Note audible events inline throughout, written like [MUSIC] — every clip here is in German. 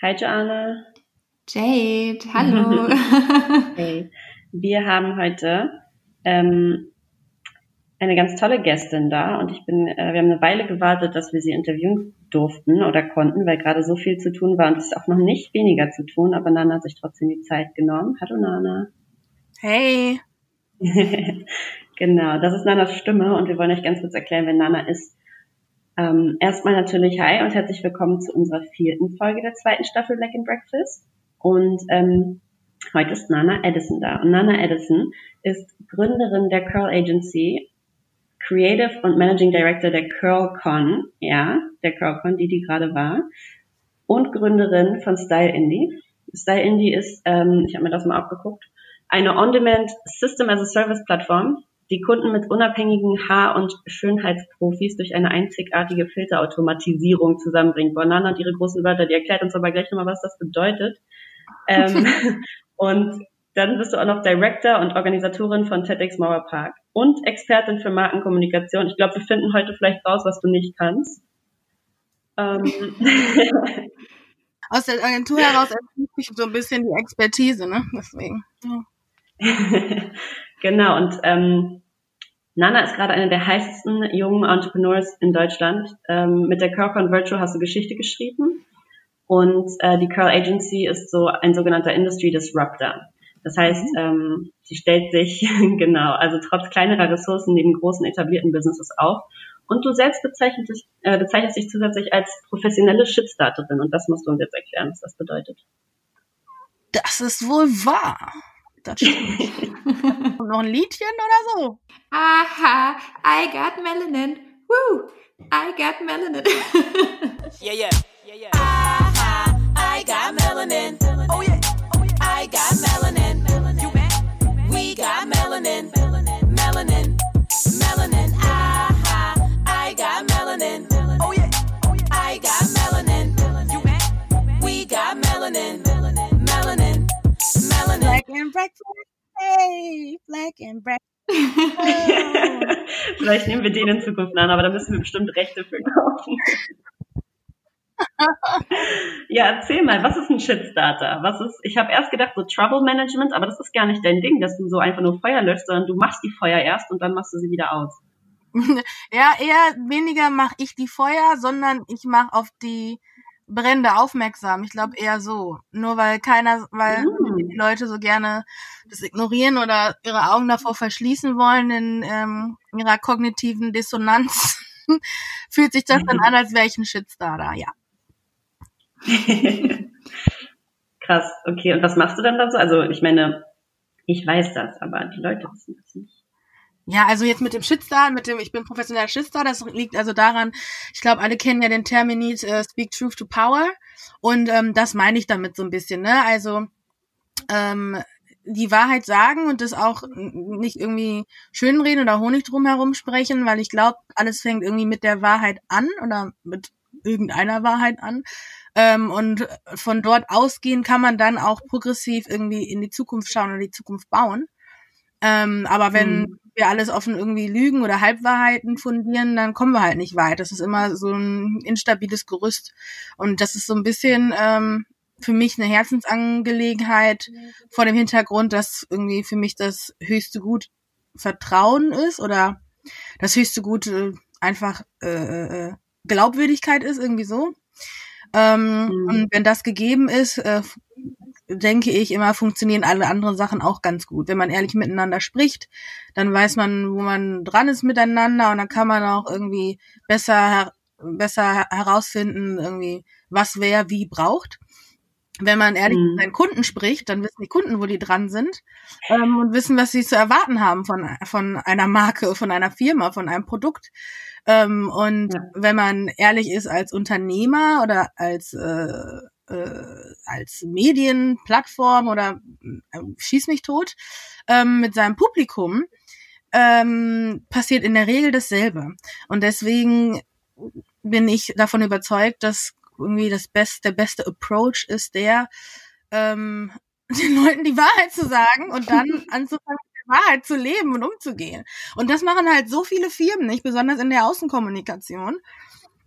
Hi Joanna. Jade, hallo. [LAUGHS] hey. [LAUGHS] Wir haben heute ähm, eine ganz tolle Gästin da und ich bin, äh, wir haben eine Weile gewartet, dass wir sie interviewen durften oder konnten, weil gerade so viel zu tun war und es ist auch noch nicht weniger zu tun, aber Nana hat sich trotzdem die Zeit genommen. Hallo Nana. Hey. [LAUGHS] genau, das ist Nanas Stimme und wir wollen euch ganz kurz erklären, wer Nana ist. Ähm, erstmal natürlich hi und herzlich willkommen zu unserer vierten Folge der zweiten Staffel Black and Breakfast. Und ähm, heute ist Nana Edison da. Und Nana Edison ist Gründerin der Curl Agency, Creative und Managing Director der CurlCon, ja, der CurlCon, die die gerade war, und Gründerin von Style Indie. Style Indie ist, ähm, ich habe mir das mal abgeguckt, eine On-Demand System as a Service Plattform, die Kunden mit unabhängigen Haar- und Schönheitsprofis durch eine einzigartige Filterautomatisierung zusammenbringt. Banana und ihre großen Wörter, die erklärt uns aber gleich nochmal, was das bedeutet. Ähm, [LAUGHS] und dann bist du auch noch Director und Organisatorin von TEDx Mauer Park und Expertin für Markenkommunikation. Ich glaube, wir finden heute vielleicht raus, was du nicht kannst. Ähm. Aus der Agentur heraus erfüllt sich so ein bisschen die Expertise, ne? Deswegen. Ja. [LAUGHS] genau, und ähm, Nana ist gerade eine der heißesten jungen Entrepreneurs in Deutschland. Ähm, mit der Curl Virtual hast du Geschichte geschrieben. Und äh, die Curl Agency ist so ein sogenannter Industry Disruptor. Das heißt, mhm. ähm, sie stellt sich [LAUGHS] genau, also trotz kleinerer Ressourcen neben großen etablierten Businesses auf. Und du selbst bezeichnest dich, äh, bezeichnest dich zusätzlich als professionelle Shitstarterin. Und das musst du uns jetzt erklären, was das bedeutet. Das ist wohl wahr. Das stimmt. [LAUGHS] noch ein Liedchen oder so? Aha, I got melanin. Woo, I got melanin. [LAUGHS] yeah, yeah, yeah, yeah. Aha, I got melanin. Oh yeah, oh yeah. I got melanin. And breakfast. Hey, black and breakfast. [LAUGHS] Vielleicht nehmen wir den in Zukunft an, aber da müssen wir bestimmt Rechte für kaufen. [LAUGHS] ja, erzähl mal, was ist ein Shitstarter? Was ist, ich habe erst gedacht, so Trouble Management, aber das ist gar nicht dein Ding, dass du so einfach nur Feuer löscht, sondern du machst die Feuer erst und dann machst du sie wieder aus. [LAUGHS] ja, eher weniger mache ich die Feuer, sondern ich mache auf die Brände aufmerksam. Ich glaube eher so. Nur weil keiner, weil mm. Die Leute so gerne das ignorieren oder ihre Augen davor verschließen wollen in ähm, ihrer kognitiven Dissonanz, [LAUGHS] fühlt sich das dann an, als wäre ich ein Shitstarter, ja. [LAUGHS] Krass, okay. Und was machst du dann da so? Also ich meine, ich weiß das, aber die Leute wissen das nicht. Ja, also jetzt mit dem Shitstar, mit dem ich bin professioneller Shitstar, das liegt also daran, ich glaube, alle kennen ja den Terminit äh, Speak Truth to Power und ähm, das meine ich damit so ein bisschen, ne? Also ähm, die Wahrheit sagen und das auch nicht irgendwie schönreden oder Honig drumherum sprechen, weil ich glaube, alles fängt irgendwie mit der Wahrheit an oder mit irgendeiner Wahrheit an. Ähm, und von dort ausgehen kann man dann auch progressiv irgendwie in die Zukunft schauen oder die Zukunft bauen. Ähm, aber wenn mhm. wir alles offen irgendwie lügen oder Halbwahrheiten fundieren, dann kommen wir halt nicht weit. Das ist immer so ein instabiles Gerüst. Und das ist so ein bisschen ähm, für mich eine Herzensangelegenheit vor dem Hintergrund, dass irgendwie für mich das höchste Gut Vertrauen ist oder das höchste Gut äh, einfach äh, äh, Glaubwürdigkeit ist, irgendwie so. Ähm, mhm. Und wenn das gegeben ist, äh, denke ich, immer funktionieren alle anderen Sachen auch ganz gut. Wenn man ehrlich miteinander spricht, dann weiß man, wo man dran ist miteinander und dann kann man auch irgendwie besser, besser herausfinden, irgendwie, was wer wie braucht. Wenn man ehrlich mhm. mit seinen Kunden spricht, dann wissen die Kunden, wo die dran sind ähm, und wissen, was sie zu erwarten haben von, von einer Marke, von einer Firma, von einem Produkt. Ähm, und ja. wenn man ehrlich ist als Unternehmer oder als äh, äh, als Medienplattform oder äh, schieß mich tot ähm, mit seinem Publikum, ähm, passiert in der Regel dasselbe. Und deswegen bin ich davon überzeugt, dass irgendwie das beste, der beste Approach ist der, ähm, [LAUGHS] den Leuten die Wahrheit zu sagen und dann [LAUGHS] anzufangen, mit der Wahrheit zu leben und umzugehen. Und das machen halt so viele Firmen nicht, besonders in der Außenkommunikation.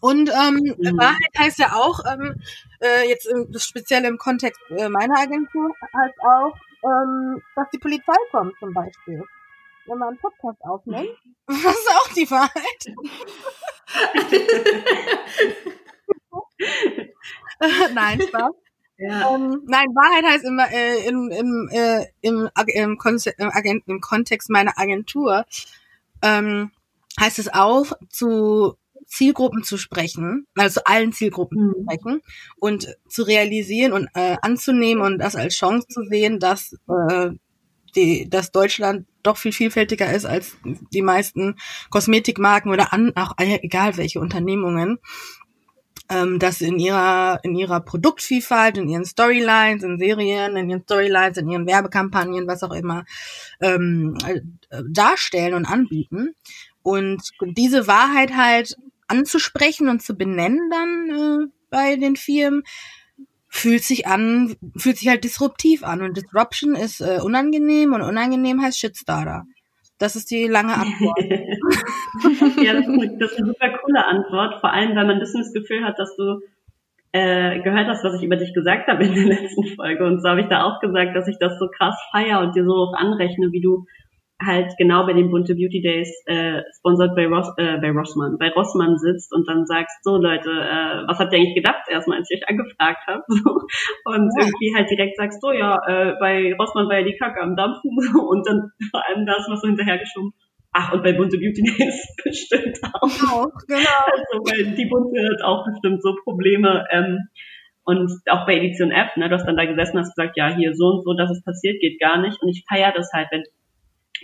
Und ähm, mhm. Wahrheit heißt ja auch, ähm, äh, jetzt im, speziell im Kontext äh, meiner Agentur, heißt auch, ähm, dass die Polizei kommt zum Beispiel. Wenn man einen Podcast aufnimmt. [LAUGHS] Das ist auch die Wahrheit. [LAUGHS] Nein, Spaß. Ja. Ähm, nein, Wahrheit heißt immer äh, im, im, äh, im, im, im, im Kontext meiner Agentur ähm, heißt es auch, zu Zielgruppen zu sprechen, also allen Zielgruppen mhm. zu sprechen und zu realisieren und äh, anzunehmen und das als Chance zu sehen, dass äh, die, dass Deutschland doch viel vielfältiger ist als die meisten Kosmetikmarken oder an, auch egal welche Unternehmungen ähm, dass in ihrer, in ihrer Produktvielfalt, in ihren Storylines, in Serien, in ihren Storylines, in ihren Werbekampagnen, was auch immer, ähm, äh, darstellen und anbieten. Und diese Wahrheit halt anzusprechen und zu benennen dann äh, bei den Firmen, fühlt sich an, fühlt sich halt disruptiv an. Und Disruption ist äh, unangenehm und unangenehm heißt Shitstarter. Das ist die lange Antwort. [LAUGHS] ja, das ist, eine, super coole Antwort. Vor allem, weil man ein bisschen das Gefühl hat, dass du äh, gehört hast, was ich über dich gesagt habe in der letzten Folge. Und so habe ich da auch gesagt, dass ich das so krass feier und dir so hoch anrechne, wie du halt genau bei den Bunte Beauty Days äh, sponsored bei, Ross, äh, bei Rossmann, bei Rossmann sitzt und dann sagst, so Leute, äh, was habt ihr eigentlich gedacht erstmal, als ich euch angefragt habe? [LAUGHS] und ja. irgendwie halt direkt sagst, so ja, äh, bei Rossmann war ja die Kacke am Dampfen [LAUGHS] und dann vor allem das, was so hinterhergeschoben. Ach, und bei Bunte Beauty Days [LAUGHS] bestimmt auch. Genau, genau. Also, weil die Bunte hat auch bestimmt so Probleme. Ähm, und auch bei Edition F, ne, du hast dann da gesessen hast gesagt, ja, hier so und so, dass es passiert, geht gar nicht. Und ich feiere das halt, wenn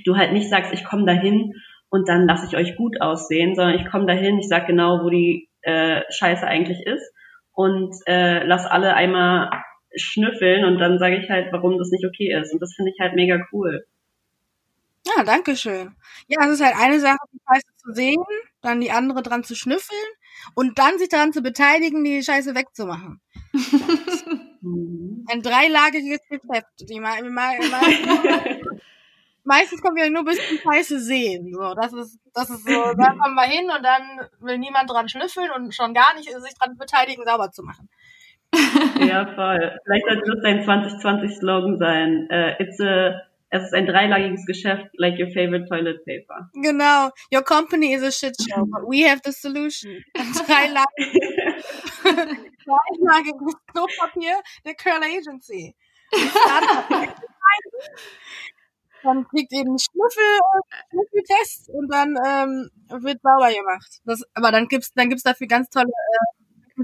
du halt nicht sagst, ich komme dahin und dann lasse ich euch gut aussehen, sondern ich komme dahin, ich sag genau, wo die äh, Scheiße eigentlich ist und äh, lass alle einmal schnüffeln und dann sage ich halt, warum das nicht okay ist. Und das finde ich halt mega cool. Ja, danke schön. Ja, es ist halt eine Sache, die Scheiße zu sehen, dann die andere dran zu schnüffeln und dann sich daran zu beteiligen, die Scheiße wegzumachen. [LAUGHS] Ein dreilagiges Geschäft. Die mal, mal, mal, meistens kommen wir nur bis zum Scheiße sehen. So, das ist, das ist so, da [LAUGHS] kommen wir hin und dann will niemand dran schnüffeln und schon gar nicht sich dran beteiligen, sauber zu machen. ja, voll. Vielleicht sollte das dein 2020-Slogan sein. Uh, it's a, es ist ein dreilagiges Geschäft, like your favorite toilet paper. Genau. Your company is a shit show, but we have the solution. [LAUGHS] [LAUGHS] Dreilagiges Klopapier, the Curl Agency dann kriegt eben Schnüffel, Schnüffeltest und dann ähm, wird sauber gemacht. Das, aber dann gibt's dann gibt's dafür ganz tolle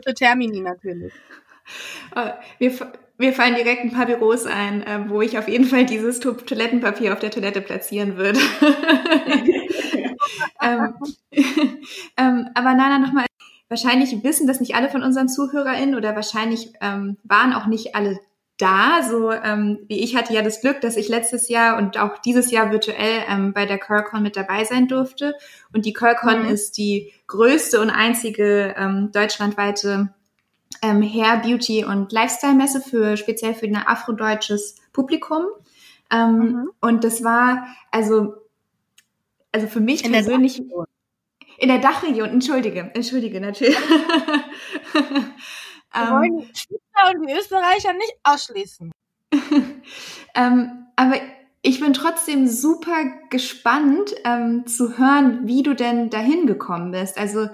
äh, Termini natürlich. Wir, mir fallen direkt ein paar Büros ein, äh, wo ich auf jeden Fall dieses Toilettenpapier auf der Toilette platzieren würde. [LAUGHS] ähm, ähm, aber Nana, nochmal, wahrscheinlich wissen das nicht alle von unseren ZuhörerInnen oder wahrscheinlich ähm, waren auch nicht alle da. So ähm, wie ich hatte ja das Glück, dass ich letztes Jahr und auch dieses Jahr virtuell ähm, bei der Curlcon mit dabei sein durfte. Und die Curlcon mhm. ist die größte und einzige ähm, deutschlandweite ähm, Hair, Beauty und Lifestyle Messe für speziell für ein afrodeutsches Publikum. Ähm, mhm. Und das war also also für mich in persönlich der in der Dachregion. Entschuldige, entschuldige natürlich. [LAUGHS] Wir ähm, wollen die Schweizer und die Österreicher nicht ausschließen. [LAUGHS] ähm, aber ich bin trotzdem super gespannt ähm, zu hören, wie du denn dahin gekommen bist. Also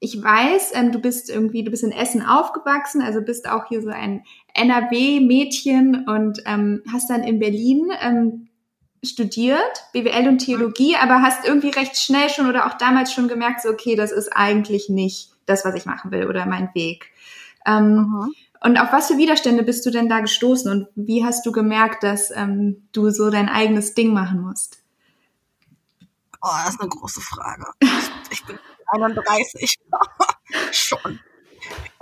ich weiß, ähm, du bist irgendwie, du bist in Essen aufgewachsen, also bist auch hier so ein NRW-Mädchen und ähm, hast dann in Berlin ähm, studiert, BWL und Theologie, aber hast irgendwie recht schnell schon oder auch damals schon gemerkt, so okay, das ist eigentlich nicht das, was ich machen will oder mein Weg. Ähm, und auf was für Widerstände bist du denn da gestoßen und wie hast du gemerkt, dass ähm, du so dein eigenes Ding machen musst? Oh, das ist eine große Frage. Ich bin 31. [LAUGHS] Schon.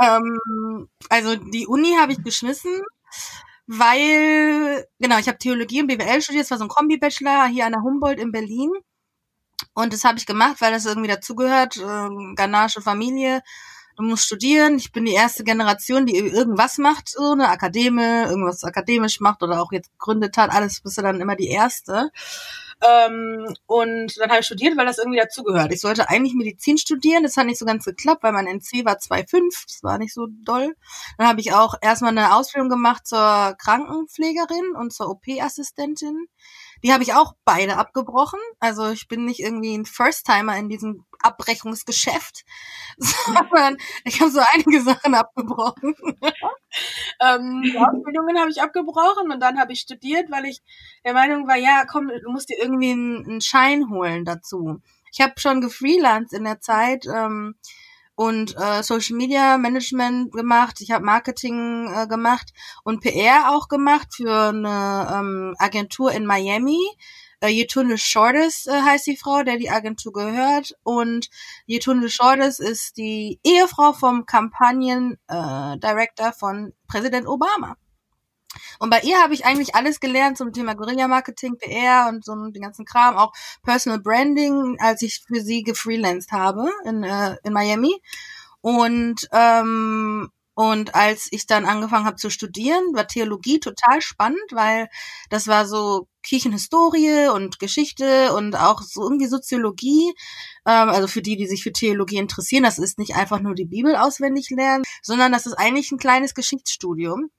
Ähm, also die Uni habe ich geschmissen, weil, genau, ich habe Theologie und BWL studiert, das war so ein Kombi-Bachelor hier an der Humboldt in Berlin. Und das habe ich gemacht, weil das irgendwie dazugehört, äh, Ganache Familie du musst studieren. Ich bin die erste Generation, die irgendwas macht, so eine Akademie, irgendwas akademisch macht oder auch jetzt gegründet hat. Alles bist du dann immer die erste. Ähm, und dann habe ich studiert, weil das irgendwie dazugehört. Ich sollte eigentlich Medizin studieren, das hat nicht so ganz geklappt, weil mein NC war 2,5, das war nicht so doll. Dann habe ich auch erstmal eine Ausbildung gemacht zur Krankenpflegerin und zur OP-Assistentin. Die habe ich auch beide abgebrochen. Also ich bin nicht irgendwie ein First-Timer in diesem Abbrechungsgeschäft, [LAUGHS] sondern ich habe so einige Sachen abgebrochen. [LAUGHS] ähm, die Ausbildungen habe ich abgebrochen und dann habe ich studiert, weil ich der Meinung war, ja, komm, du musst dir irgendwie einen, einen Schein holen dazu. Ich habe schon gefreelanced in der Zeit. Ähm, und äh, Social Media Management gemacht, ich habe Marketing äh, gemacht und PR auch gemacht für eine ähm, Agentur in Miami. Äh, Yetunde Shortes äh, heißt die Frau, der die Agentur gehört. Und Yetunde Shortes ist die Ehefrau vom Kampagnen äh, von Präsident Obama. Und bei ihr habe ich eigentlich alles gelernt zum Thema Guerilla-Marketing, PR und so den ganzen Kram, auch Personal Branding, als ich für sie gefreelanced habe in, äh, in Miami. Und ähm, und als ich dann angefangen habe zu studieren, war Theologie total spannend, weil das war so Kirchenhistorie und Geschichte und auch so irgendwie Soziologie. Ähm, also für die, die sich für Theologie interessieren, das ist nicht einfach nur die Bibel auswendig lernen, sondern das ist eigentlich ein kleines Geschichtsstudium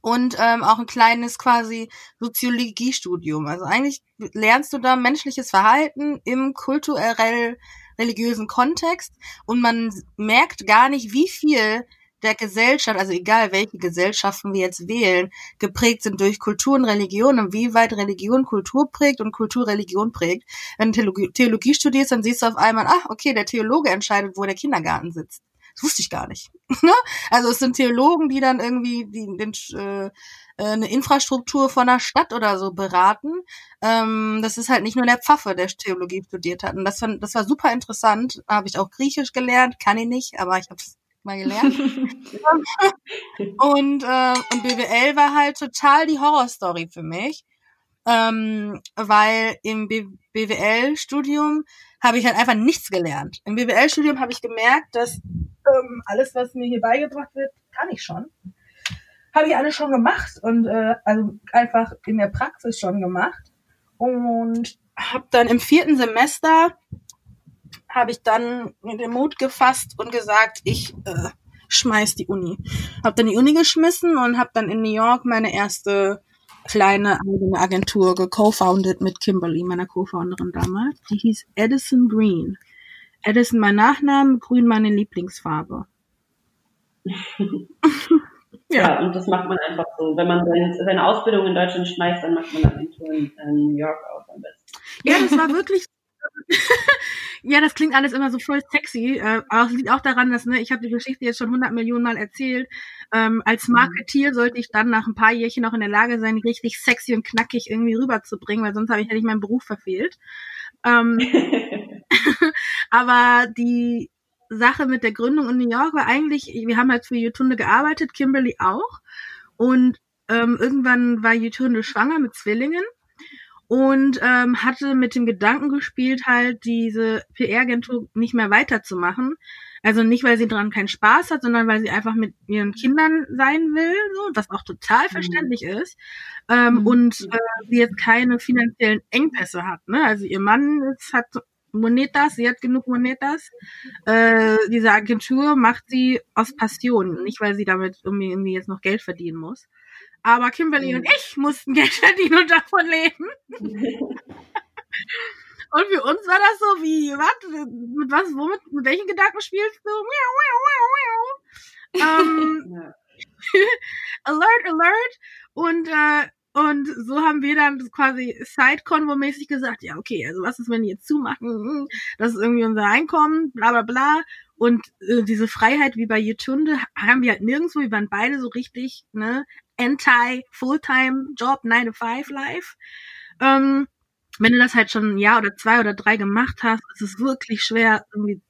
und ähm, auch ein kleines quasi Soziologiestudium. Also eigentlich lernst du da menschliches Verhalten im kulturell religiösen Kontext und man merkt gar nicht, wie viel der Gesellschaft, also egal welche Gesellschaften wir jetzt wählen, geprägt sind durch Kultur und Religion und wie weit Religion Kultur prägt und Kultur Religion prägt. Wenn du Theologie, Theologie studierst, dann siehst du auf einmal, ach, okay, der Theologe entscheidet, wo der Kindergarten sitzt. Das wusste ich gar nicht. [LAUGHS] Ne? also es sind Theologen, die dann irgendwie die, den, äh, äh, eine Infrastruktur von einer Stadt oder so beraten. Ähm, das ist halt nicht nur der Pfaffe, der Theologie studiert hat. Und das, war, das war super interessant. Habe ich auch Griechisch gelernt, kann ich nicht, aber ich habe es mal gelernt. [LAUGHS] und, äh, und BWL war halt total die Horrorstory für mich. Ähm, weil im BWL-Studium habe ich halt einfach nichts gelernt. Im BWL-Studium habe ich gemerkt, dass ähm, alles, was mir hier beigebracht wird, kann ich schon. Habe ich alles schon gemacht und äh, also einfach in der Praxis schon gemacht. Und habe dann im vierten Semester habe ich dann den Mut gefasst und gesagt, ich äh, schmeiß die Uni. Habe dann die Uni geschmissen und habe dann in New York meine erste kleine eigene Agentur geco-founded mit Kimberly, meiner Co-Founderin damals. Die hieß Edison Green. Edison mein Nachname, Grün meine Lieblingsfarbe. ja. [LAUGHS] ja. und das macht man einfach so. Wenn man seine, seine Ausbildung in Deutschland schmeißt, dann macht man Agentur in, in New York auch am besten. Ja, das war wirklich ja, das klingt alles immer so voll sexy. Äh, aber es liegt auch daran, dass ne, ich habe die Geschichte jetzt schon 100 Millionen Mal erzählt. Ähm, als mhm. Marketier sollte ich dann nach ein paar Jährchen noch in der Lage sein, richtig sexy und knackig irgendwie rüberzubringen, weil sonst habe ich hätte ich meinen Beruf verfehlt. Ähm, [LAUGHS] [LAUGHS] aber die Sache mit der Gründung in New York war eigentlich, wir haben halt für Jutunde gearbeitet, Kimberly auch. Und ähm, irgendwann war Jutunde schwanger mit Zwillingen und ähm, hatte mit dem Gedanken gespielt, halt diese PR-Agentur nicht mehr weiterzumachen. Also nicht, weil sie dran keinen Spaß hat, sondern weil sie einfach mit ihren Kindern sein will, so, was auch total mhm. verständlich ist. Ähm, mhm. Und äh, sie jetzt keine finanziellen Engpässe hat. Ne? Also ihr Mann ist, hat Monetas, sie hat genug Monetas. Äh, diese Agentur macht sie aus Passion, nicht weil sie damit irgendwie jetzt noch Geld verdienen muss. Aber Kimberly und ich mussten [LAUGHS] Geld verdienen und davon leben. [LAUGHS] und für uns war das so wie, was, mit was, womit, mit welchen Gedanken spielst du? ähm, [LAUGHS] alert, alert. Und, äh, und so haben wir dann quasi Side-Convo-mäßig gesagt, ja, okay, also was ist, wenn die jetzt zumachen? Das ist irgendwie unser Einkommen, bla bla bla. Und äh, diese Freiheit wie bei Yetunde haben wir halt nirgendwo, wir waren beide so richtig, ne, anti-Fulltime-Job, 9-to-5-Life. Ähm, wenn du das halt schon ein Jahr oder zwei oder drei gemacht hast, ist es wirklich schwer, irgendwie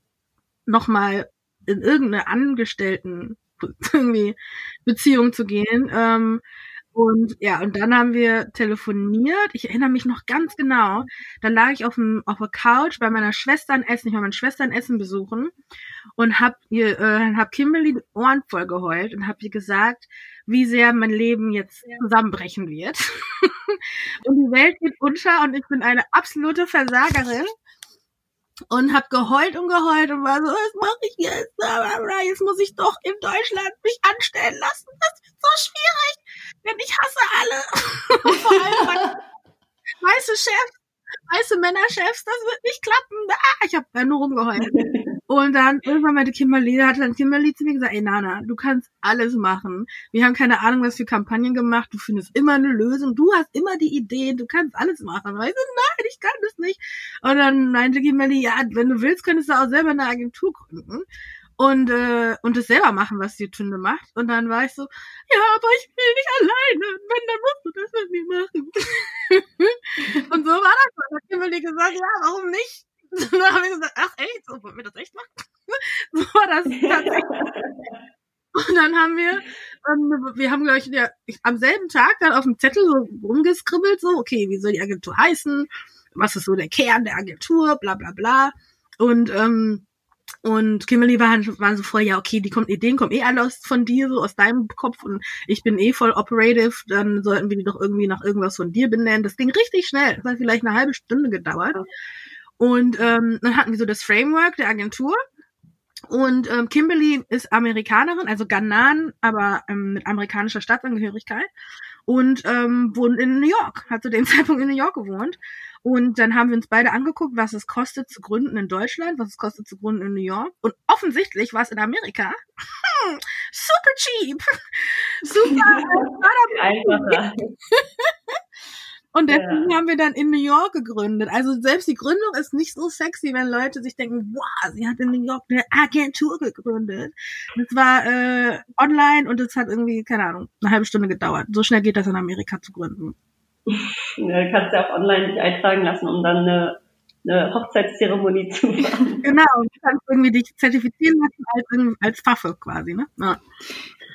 nochmal in irgendeine Angestellten [LAUGHS] irgendwie Beziehung zu gehen. Ähm, Und ja, und dann haben wir telefoniert. Ich erinnere mich noch ganz genau. Dann lag ich auf dem auf der Couch bei meiner Schwester ein Essen. Ich war meine Schwester ein Essen besuchen und hab ihr äh, hab Kimberly die Ohren voll geheult und hab ihr gesagt, wie sehr mein Leben jetzt zusammenbrechen wird. [LAUGHS] und die Welt geht unter und ich bin eine absolute Versagerin und hab geheult und geheult und war so, was mache ich jetzt? Jetzt muss ich doch in Deutschland mich anstellen lassen. Das ist so schwierig, denn ich hasse alle. [LAUGHS] Vor allem [LAUGHS] weiße Chefs, weiße Männerchefs, das wird nicht klappen. Ah, ich habe nur rumgeheult. [LAUGHS] Und dann irgendwann meinte Kimberly, da hat dann Kimberly zu mir gesagt, ey Nana, du kannst alles machen. Wir haben keine Ahnung, was für Kampagnen gemacht. Du findest immer eine Lösung. Du hast immer die Ideen. Du kannst alles machen. Ich so, nein, ich kann das nicht. Und dann meinte Kimberly, ja, wenn du willst, könntest du auch selber eine Agentur gründen und äh, und es selber machen, was die Tünde macht. Und dann war ich so, ja, aber ich will nicht alleine. Wenn, dann musst du das mit mir machen. [LAUGHS] und so war das. Dann hat Kimberly gesagt, ja, warum nicht? [LAUGHS] Dann haben wir gesagt, ach echt, so wollen wir das echt machen? [LAUGHS] so war das tatsächlich. Und dann haben wir, ähm, wir haben, glaube ich, ja, am selben Tag dann auf dem Zettel so rumgeskribbelt, so, okay, wie soll die Agentur heißen? Was ist so der Kern der Agentur? Bla bla bla. Und ähm, und Kimberly war, war so voll, ja, okay, die kommt, Ideen kommen eh alle aus, von dir, so aus deinem Kopf und ich bin eh voll operative, dann sollten wir die doch irgendwie nach irgendwas von dir benennen. Das ging richtig schnell. Das hat vielleicht eine halbe Stunde gedauert. Und ähm, dann hatten wir so das Framework der Agentur. Und ähm, Kimberly ist Amerikanerin, also Ghanan, aber ähm, mit amerikanischer Staatsangehörigkeit. Und ähm, wohnt in New York, hat zu dem [LAUGHS] Zeitpunkt in New York gewohnt. Und dann haben wir uns beide angeguckt, was es kostet zu gründen in Deutschland, was es kostet zu gründen in New York. Und offensichtlich war es in Amerika super cheap. [LAUGHS] super. Einfacher. [LAUGHS] Und deswegen ja. haben wir dann in New York gegründet. Also selbst die Gründung ist nicht so sexy, wenn Leute sich denken, wow, sie hat in New York eine Agentur gegründet. Das war äh, online und es hat irgendwie, keine Ahnung, eine halbe Stunde gedauert. So schnell geht das in Amerika zu gründen. [LAUGHS] Ja, du kannst ja auch online dich eintragen lassen, um dann eine, eine Hochzeitszeremonie zu machen. Genau, du kannst irgendwie dich zertifizieren lassen als, als Pfaffe quasi, ne? Ja.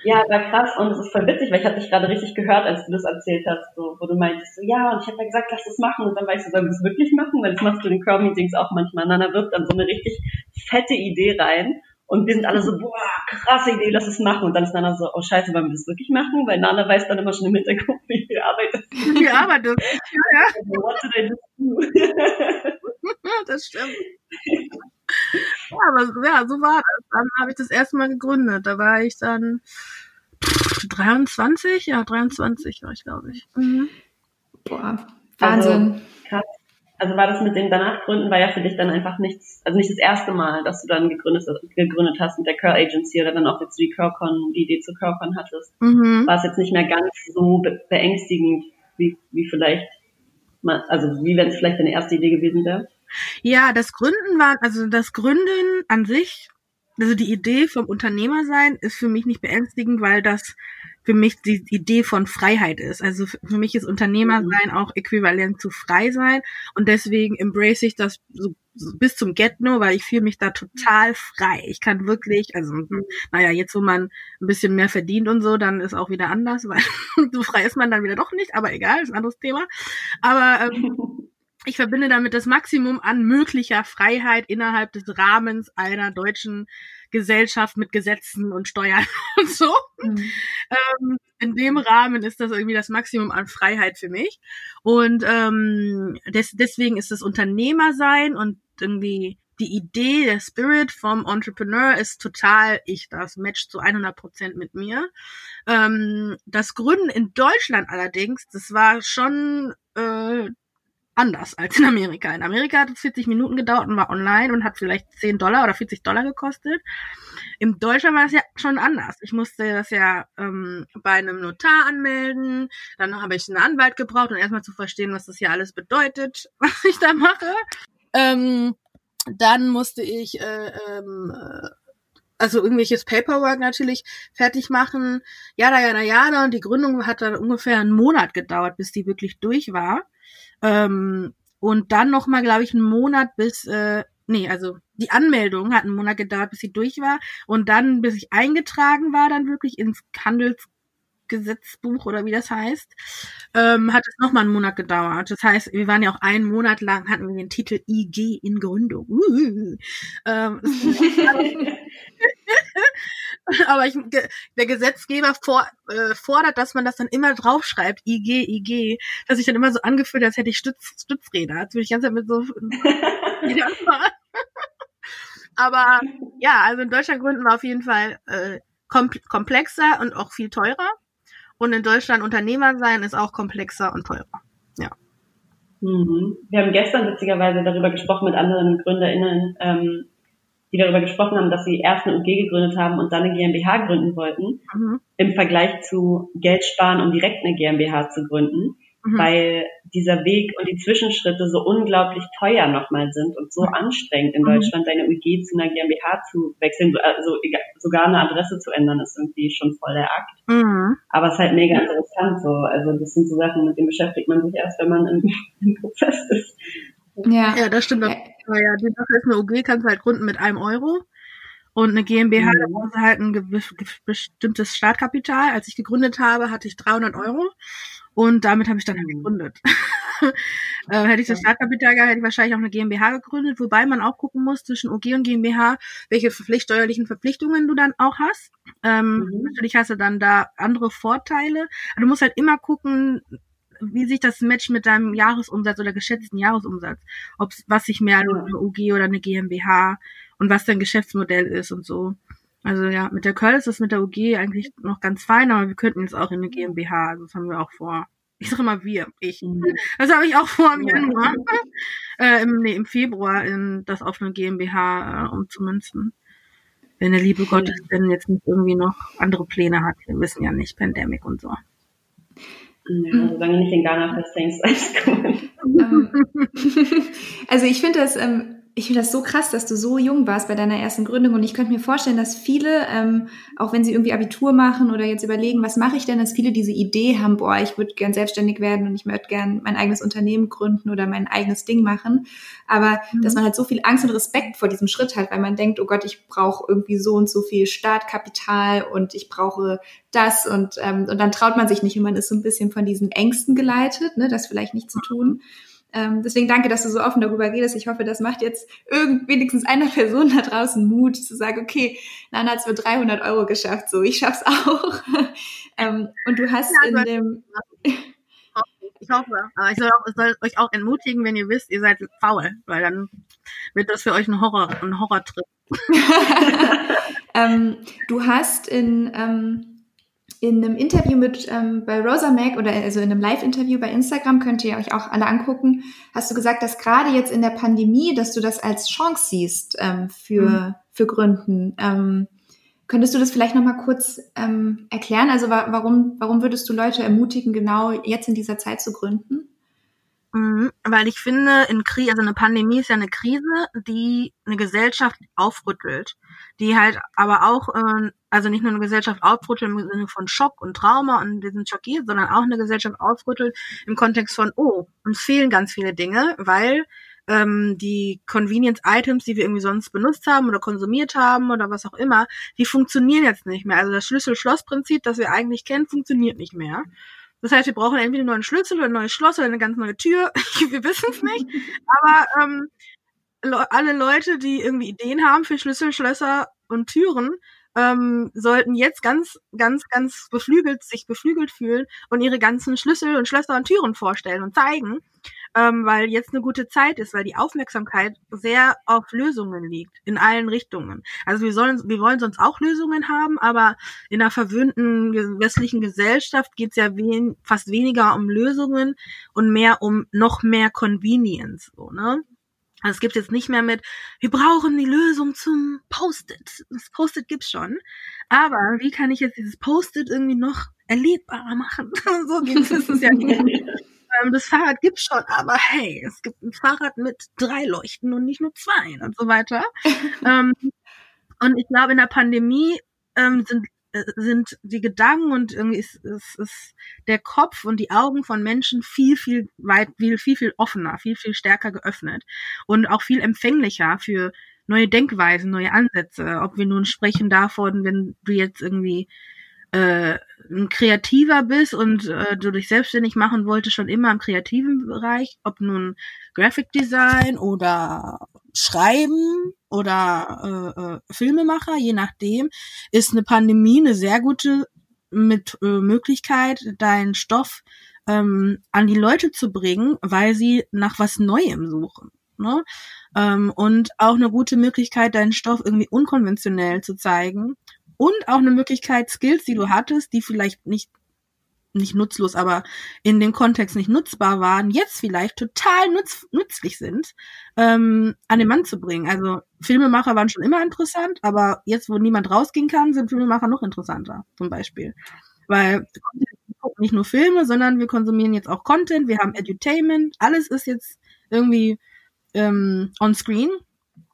Ja, war krass und es ist voll witzig, weil ich habe dich gerade richtig gehört, als du das erzählt hast, so, wo du meintest, so, ja, und ich habe ja gesagt, lass das machen und dann weißt du, sollen wir das wirklich machen? Weil das machst du in den Curl-Meetings auch manchmal. Nana wirft dann so eine richtig fette Idee rein und wir sind alle so, boah, krasse Idee, lass es machen. Und dann ist Nana so, oh scheiße, wollen wir das wirklich machen? Weil Nana weiß dann immer schon im Hintergrund, wie viel Arbeit das ist. Wie Arbeit das [LAUGHS] ist, ja, ja. What did I do? [LAUGHS] das stimmt. [LAUGHS] Ja, aber ja, so war das. Dann habe ich das erste Mal gegründet. Da war ich dann 23, ja, 23 war ich, glaube ich. Mhm. Boah, Wahnsinn. Also, krass. Also war das mit den danach Gründen war ja für dich dann einfach nichts, also nicht das erste Mal, dass du dann gegründet, gegründet hast mit der Curl Agency oder dann auch jetzt die Curlcon, die Idee zu Curlcon hattest. Mhm. War es jetzt nicht mehr ganz so beängstigend, wie, wie vielleicht, also wie wenn es vielleicht deine erste Idee gewesen wäre? Ja, das Gründen war, also das Gründen an sich, also die Idee vom Unternehmer sein ist für mich nicht beängstigend, weil das für mich die Idee von Freiheit ist. Also für mich ist Unternehmer mhm. sein auch äquivalent zu frei sein und deswegen embrace ich das so, so bis zum Get-No, weil ich fühle mich da total frei. Ich kann wirklich, also naja, jetzt wo man ein bisschen mehr verdient und so, dann ist auch wieder anders, weil [LAUGHS] so frei ist man dann wieder doch nicht, aber egal, ist ein anderes Thema. Aber ähm, [LAUGHS] ich verbinde damit das Maximum an möglicher Freiheit innerhalb des Rahmens einer deutschen Gesellschaft mit Gesetzen und Steuern [LAUGHS] und so. Mhm. Ähm, in dem Rahmen ist das irgendwie das Maximum an Freiheit für mich. Und ähm, des, deswegen ist das Unternehmersein und irgendwie die Idee, der Spirit vom Entrepreneur ist total ich. Das matcht zu 100 Prozent mit mir. Ähm, das Gründen in Deutschland allerdings, das war schon äh, anders als in Amerika. In Amerika hat es 40 Minuten gedauert und war online und hat vielleicht 10 Dollar oder 40 Dollar gekostet. Im Deutschland war es ja schon anders. Ich musste das ja ähm, bei einem Notar anmelden, dann habe ich einen Anwalt gebraucht, um erstmal zu verstehen, was das hier alles bedeutet, [LAUGHS] was ich da mache. Ähm, dann musste ich äh, ähm, also irgendwelches Paperwork natürlich fertig machen. Ja, da, ja, da, ja, da. Und die Gründung hat dann ungefähr einen Monat gedauert, bis die wirklich durch war. Ähm, und dann noch mal, glaube ich, einen Monat bis, äh, nee, also die Anmeldung hat einen Monat gedauert, bis sie durch war. Und dann, bis ich eingetragen war, dann wirklich ins Handels Gesetzbuch oder wie das heißt, ähm, hat es nochmal einen Monat gedauert. Das heißt, wir waren ja auch einen Monat lang, hatten wir den Titel IG in Gründung. Uh, ähm, [LAUGHS] [LAUGHS] aber ich, der Gesetzgeber vor, äh, fordert, dass man das dann immer draufschreibt, IG, IG, dass ich dann immer so angefühlt, als hätte ich Stütz, Stützräder. Als würde ich die ganze Zeit mit so [LAUGHS] Aber ja, also in Deutschland gründen wir auf jeden Fall äh, komplexer und auch viel teurer. Und in Deutschland Unternehmer sein ist auch komplexer und teurer. Ja. Mhm. Wir haben gestern witzigerweise darüber gesprochen mit anderen GründerInnen, ähm, die darüber gesprochen haben, dass sie erst eine UG gegründet haben und dann eine GmbH gründen wollten, mhm. im Vergleich zu Geld sparen, um direkt eine GmbH zu gründen mhm. weil dieser Weg und die Zwischenschritte so unglaublich teuer nochmal sind und so mhm. anstrengend in mhm. Deutschland, deine UG zu einer GmbH zu wechseln, also sogar eine Adresse zu ändern, ist irgendwie schon voll der Akt. Mhm. Aber es ist halt mega interessant so. Also das sind so Sachen, mit denen beschäftigt man sich erst, wenn man im, [LAUGHS] im Prozess ist. Ja, ja das stimmt. Ja. ja, die Sache ist, eine UG kannst du halt gründen mit einem Euro. Und eine GmbH, mhm. da brauchst du halt ein bestimmtes Startkapital. Als ich gegründet habe, hatte ich 300 Euro. Und damit habe ich dann halt mhm. gegründet. [LAUGHS] äh, hätte ich das Startkapital gehabt, hätte ich wahrscheinlich auch eine GmbH gegründet, wobei man auch gucken muss zwischen OG und GmbH, welche Verpflicht steuerlichen Verpflichtungen du dann auch hast. Ähm, mhm. Natürlich hast du dann da andere Vorteile. Aber du musst halt immer gucken, wie sich das matcht mit deinem Jahresumsatz oder geschätzten Jahresumsatz. Ob was sich mehr ja. eine OG oder eine GmbH und was dein Geschäftsmodell ist und so. Also ja, mit der Curl ist das mit der UG eigentlich noch ganz fein, aber wir könnten jetzt auch in eine GmbH, also das haben wir auch vor. Ich sage immer wir, ich. Mhm. Das habe ich auch vor im Januar, [LAUGHS] äh, im, nee, im Februar, in, das auf eine GmbH äh, umzumünzen. Wenn der liebe Gott denn jetzt nicht irgendwie noch andere Pläne hat. Wir wissen ja nicht, Pandemic und so. Ja, solange nicht in Ghana festhängst, alles gut. [LAUGHS] also ich finde das ähm, ich finde das so krass, dass du so jung warst bei deiner ersten Gründung und ich könnte mir vorstellen, dass viele, ähm, auch wenn sie irgendwie Abitur machen oder jetzt überlegen, was mache ich denn, dass viele diese Idee haben, boah, ich würde gern selbstständig werden und ich möchte gern mein eigenes Unternehmen gründen oder mein eigenes Ding machen, aber mhm. dass man halt so viel Angst und Respekt vor diesem Schritt hat, weil man denkt, oh Gott, ich brauche irgendwie so und so viel Startkapital und ich brauche das und, ähm, und dann traut man sich nicht und man ist so ein bisschen von diesen Ängsten geleitet, ne, das vielleicht nicht zu tun. Ähm, deswegen danke, dass du so offen darüber redest. Ich hoffe, das macht jetzt irgend, wenigstens einer Person da draußen Mut zu sagen, okay, Nana hat es für 300 Euro geschafft, so, ich schaff's auch. [LAUGHS] ähm, und du hast ja, in dem... [LAUGHS] Ich hoffe, aber ich soll, auch, soll, euch auch entmutigen, wenn ihr wisst, ihr seid faul, weil dann wird das für euch ein Horror, ein Horrortrip. [LAUGHS] ähm, du hast in, ähm, in einem Interview mit ähm, bei Rosa Mac oder also in einem Live-Interview bei Instagram könnt ihr euch auch alle angucken, hast du gesagt, dass gerade jetzt in der Pandemie, dass du das als Chance siehst ähm, für mhm. für Gründen. Ähm, könntest du das vielleicht noch mal kurz ähm, erklären? Also wa warum warum würdest du Leute ermutigen, genau jetzt in dieser Zeit zu gründen? Mhm, weil ich finde, in Krise, also eine Pandemie ist ja eine Krise, die eine Gesellschaft aufrüttelt, die halt aber auch, äh, also nicht nur eine Gesellschaft aufrüttelt im Sinne von Schock und Trauma und wir sind schockiert, sondern auch eine Gesellschaft aufrüttelt im Kontext von, oh, uns fehlen ganz viele Dinge, weil ähm, die Convenience Items, die wir irgendwie sonst benutzt haben oder konsumiert haben oder was auch immer, die funktionieren jetzt nicht mehr. Also das Schlüssel-Schloss-Prinzip, das wir eigentlich kennen, funktioniert nicht mehr. Das heißt, wir brauchen entweder einen neuen Schlüssel oder ein neues Schloss oder eine ganz neue Tür. [LAUGHS] wir wissen es nicht. Aber ähm, alle Leute, die irgendwie Ideen haben für Schlüssel, Schlösser und Türen, ähm, sollten jetzt ganz, ganz, ganz beflügelt, sich beflügelt fühlen und ihre ganzen Schlüssel und Schlösser und Türen vorstellen und zeigen, ähm, weil jetzt eine gute Zeit ist, weil die Aufmerksamkeit sehr auf Lösungen liegt, in allen Richtungen. Also wir sollen, wir wollen sonst auch Lösungen haben, aber in einer verwöhnten westlichen Gesellschaft geht es ja wen, fast weniger um Lösungen und mehr um noch mehr Convenience, so, ne? Also es gibt jetzt nicht mehr mit, wir brauchen die Lösung zum Post-it. Das Post-it gibt's schon. Aber wie kann ich jetzt dieses Post-it irgendwie noch erlebbarer machen? [LAUGHS] so geht es ja nicht. Ähm, das Fahrrad gibt's schon, aber hey, es gibt ein Fahrrad mit drei Leuchten und nicht nur zwei und so weiter. [LAUGHS] ähm, und ich glaube, in der Pandemie ähm, sind sind die Gedanken und irgendwie ist, ist, ist der Kopf und die Augen von Menschen viel, viel weit, viel, viel, viel offener, viel, viel stärker geöffnet und auch viel empfänglicher für neue Denkweisen, neue Ansätze. Ob wir nun sprechen davon, wenn du jetzt irgendwie äh, ein Kreativer bist und äh, du dich selbstständig machen wolltest, schon immer im kreativen Bereich, ob nun Graphic Design oder Schreiben oder äh, äh, Filmemacher, je nachdem, ist eine Pandemie eine sehr gute mit äh, Möglichkeit, deinen Stoff ähm, an die Leute zu bringen, weil sie nach was Neuem suchen. Ne? Ähm, und auch eine gute Möglichkeit, deinen Stoff irgendwie unkonventionell zu zeigen. Und auch eine Möglichkeit, Skills, die du hattest, die vielleicht nicht nicht nutzlos, aber in dem Kontext nicht nutzbar waren, jetzt vielleicht total nutz, nützlich sind, ähm, an den Mann zu bringen. Also Filmemacher waren schon immer interessant, aber jetzt, wo niemand rausgehen kann, sind Filmemacher noch interessanter, zum Beispiel. Weil wir gucken nicht nur Filme, sondern wir konsumieren jetzt auch Content, wir haben Edutainment, alles ist jetzt irgendwie ähm, on screen.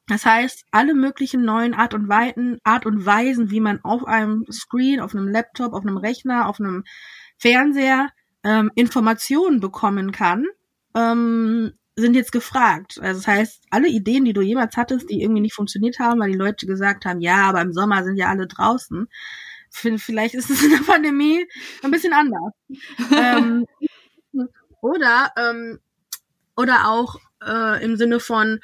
Das heißt, alle möglichen neuen Art und Weiten, Art und Weisen, wie man auf einem Screen, auf einem Laptop, auf einem Rechner, auf einem Fernseher ähm, Informationen bekommen kann, ähm, sind jetzt gefragt. Also das heißt, alle Ideen, die du jemals hattest, die irgendwie nicht funktioniert haben, weil die Leute gesagt haben, ja, aber im Sommer sind ja alle draußen. Vielleicht ist es in der Pandemie ein bisschen anders. ähm, [LAUGHS] oder ähm, oder auch äh, im Sinne von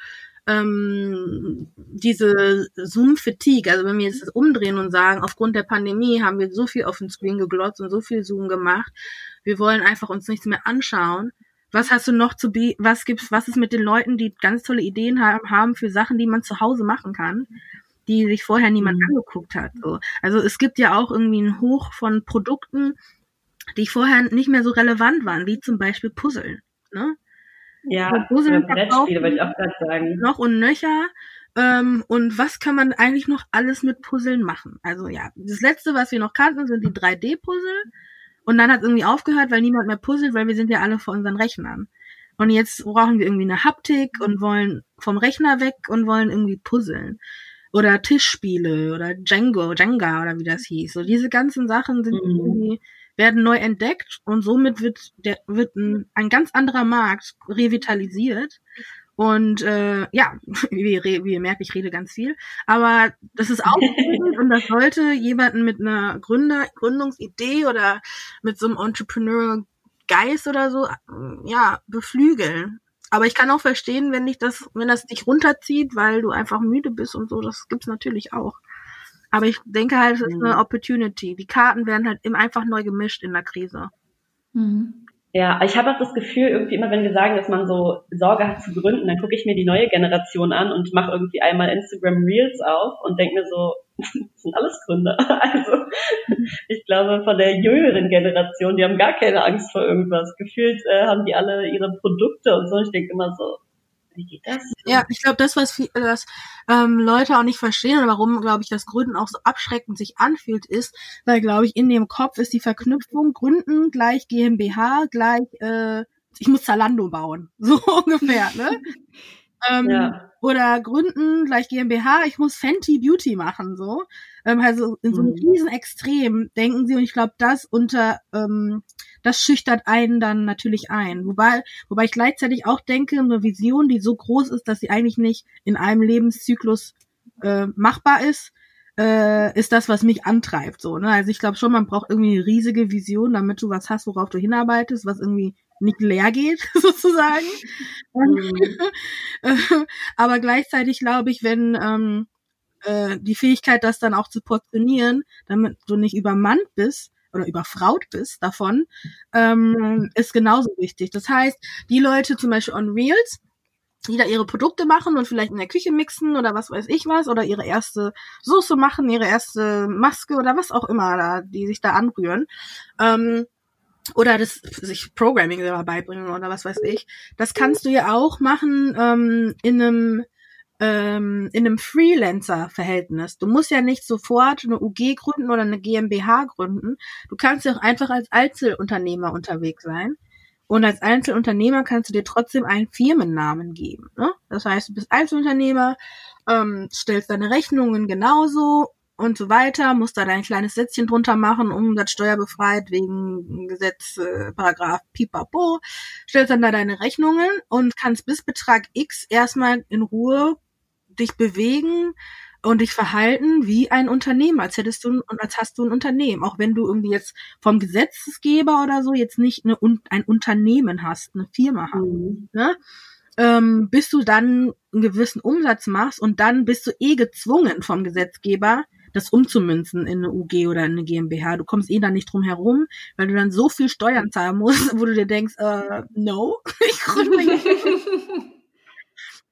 ähm, diese Zoom-Fatigue, also wenn wir jetzt das umdrehen und sagen, aufgrund der Pandemie haben wir so viel auf den Screen geglotzt und so viel Zoom gemacht, wir wollen einfach uns nichts mehr anschauen. Was hast du noch zu be was gibt's, was ist mit den Leuten, die ganz tolle Ideen haben, haben für Sachen, die man zu Hause machen kann, die sich vorher niemand mhm. angeguckt hat. So. Also es gibt ja auch irgendwie einen Hoch von Produkten, die vorher nicht mehr so relevant waren, wie zum Beispiel Puzzle. Ne? Ja, Brettspiele wollte ich auch gerade sagen. Noch und nöcher. Ähm, und was kann man eigentlich noch alles mit Puzzeln machen? Also ja, das letzte, was wir noch kannten, sind die 3D-Puzzle. Und dann hat es irgendwie aufgehört, weil niemand mehr puzzelt, weil wir sind ja alle vor unseren Rechnern. Und jetzt brauchen wir irgendwie eine Haptik und wollen vom Rechner weg und wollen irgendwie puzzeln. Oder Tischspiele oder Django, Jenga oder wie das hieß. So diese ganzen Sachen sind mhm. irgendwie werden neu entdeckt und somit wird der wird ein, ein ganz anderer Markt revitalisiert. Und äh, ja, [LAUGHS] wie, wie ihr merkt, ich rede ganz viel. Aber das ist auch [LAUGHS] und das sollte jemanden mit einer Gründer, Gründungsidee oder mit so einem Entrepreneurial Geist oder so, ja, beflügeln. Aber ich kann auch verstehen, wenn dich das, wenn das dich runterzieht, weil du einfach müde bist und so, das gibt's natürlich auch. Aber ich denke halt, es ist eine mhm. Opportunity. Die Karten werden halt immer einfach neu gemischt in der Krise. Mhm. Ja, ich habe auch das Gefühl, irgendwie immer, wenn wir sagen, dass man so Sorge hat zu gründen, dann gucke ich mir die neue Generation an und mache irgendwie einmal Instagram Reels auf und denke mir so, das [LAUGHS] sind alles Gründer. [LAUGHS] Also ich glaube, von der jüngeren Generation, die haben gar keine Angst vor irgendwas. Gefühlt äh, haben die alle ihre Produkte und so. Ich denke immer so, wie geht das? Ja, ich glaube, das, was, viel, was ähm, Leute auch nicht verstehen und warum, glaube ich, das Gründen auch so abschreckend sich anfühlt, ist, weil, glaube ich, in dem Kopf ist die Verknüpfung Gründen gleich GmbH gleich, äh, ich muss Zalando bauen. [LAUGHS] So ungefähr, ne? [LAUGHS] ähm, ja. Oder Gründen gleich GmbH, ich muss Fenty Beauty machen, so. Ähm, also in so einem mhm. riesen Extrem denken sie und ich glaube, das unter ähm, das schüchtert einen dann natürlich ein. Wobei, wobei ich gleichzeitig auch denke, eine Vision, die so groß ist, dass sie eigentlich nicht in einem Lebenszyklus äh, machbar ist, äh, ist das, was mich antreibt. So, ne? Also ich glaube schon, man braucht irgendwie eine riesige Vision, damit du was hast, worauf du hinarbeitest, was irgendwie nicht leer geht, [LAUGHS] sozusagen. Mhm. [LAUGHS] Aber gleichzeitig glaube ich, wenn ähm, äh, die Fähigkeit, das dann auch zu portionieren, damit du nicht übermannt bist, oder überfraut bist davon, ähm, ist genauso wichtig. Das heißt, die Leute zum Beispiel on Reels, die da ihre Produkte machen und vielleicht in der Küche mixen oder was weiß ich was oder ihre erste Soße machen, ihre erste Maske oder was auch immer da, die sich da anrühren. Ähm, oder das sich Programming selber beibringen oder was weiß ich. Das kannst du ja auch machen ähm, in einem ähm, in einem Freelancer-Verhältnis. Du musst ja nicht sofort eine UG gründen oder eine GmbH gründen. Du kannst ja auch einfach als Einzelunternehmer unterwegs sein. Und als Einzelunternehmer kannst du dir trotzdem einen Firmennamen geben. Ne? Das heißt, du bist Einzelunternehmer, ähm, stellst deine Rechnungen genauso und so weiter, musst da dein kleines Sätzchen drunter machen, umsatzsteuerbefreit wegen Gesetz, äh, Paragraph Pipapo, stellst dann da deine Rechnungen und kannst bis Betrag X erstmal in Ruhe dich bewegen, und dich verhalten wie ein Unternehmen, als hättest du und als hast du ein Unternehmen, auch wenn du irgendwie jetzt vom Gesetzgeber oder so jetzt nicht eine, ein Unternehmen hast, eine Firma hast, mhm. ne? ähm, bis du dann einen gewissen Umsatz machst und dann bist du eh gezwungen vom Gesetzgeber, das umzumünzen in eine UG oder in eine GmbH. Du kommst eh da nicht drum herum, weil du dann so viel Steuern zahlen musst, [LAUGHS] wo du dir denkst, äh, no, [LAUGHS] ich gründe nicht. [LAUGHS]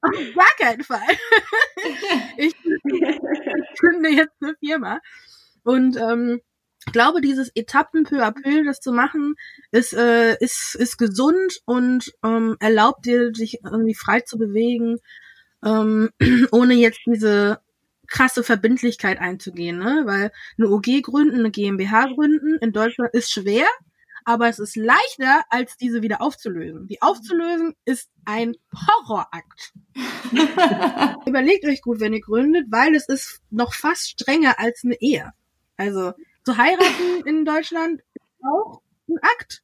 Auf [LAUGHS] gar keinen Fall. [LAUGHS] ich, ich gründe jetzt eine Firma. Und ähm, ich glaube, dieses Etappen peu à peu, das zu machen, ist, äh, ist, ist gesund und ähm, erlaubt dir, dich irgendwie frei zu bewegen, ähm, [CLEARS THROAT] ohne jetzt diese krasse Verbindlichkeit einzugehen, ne? Weil eine OG gründen, eine GmbH gründen in Deutschland ist schwer, aber es ist leichter, als diese wieder aufzulösen. Die aufzulösen ist ein Horrorakt. [LAUGHS] Überlegt euch gut, wenn ihr gründet, weil es ist noch fast strenger als eine Ehe. Also zu heiraten [LAUGHS] in Deutschland ist auch ein Akt.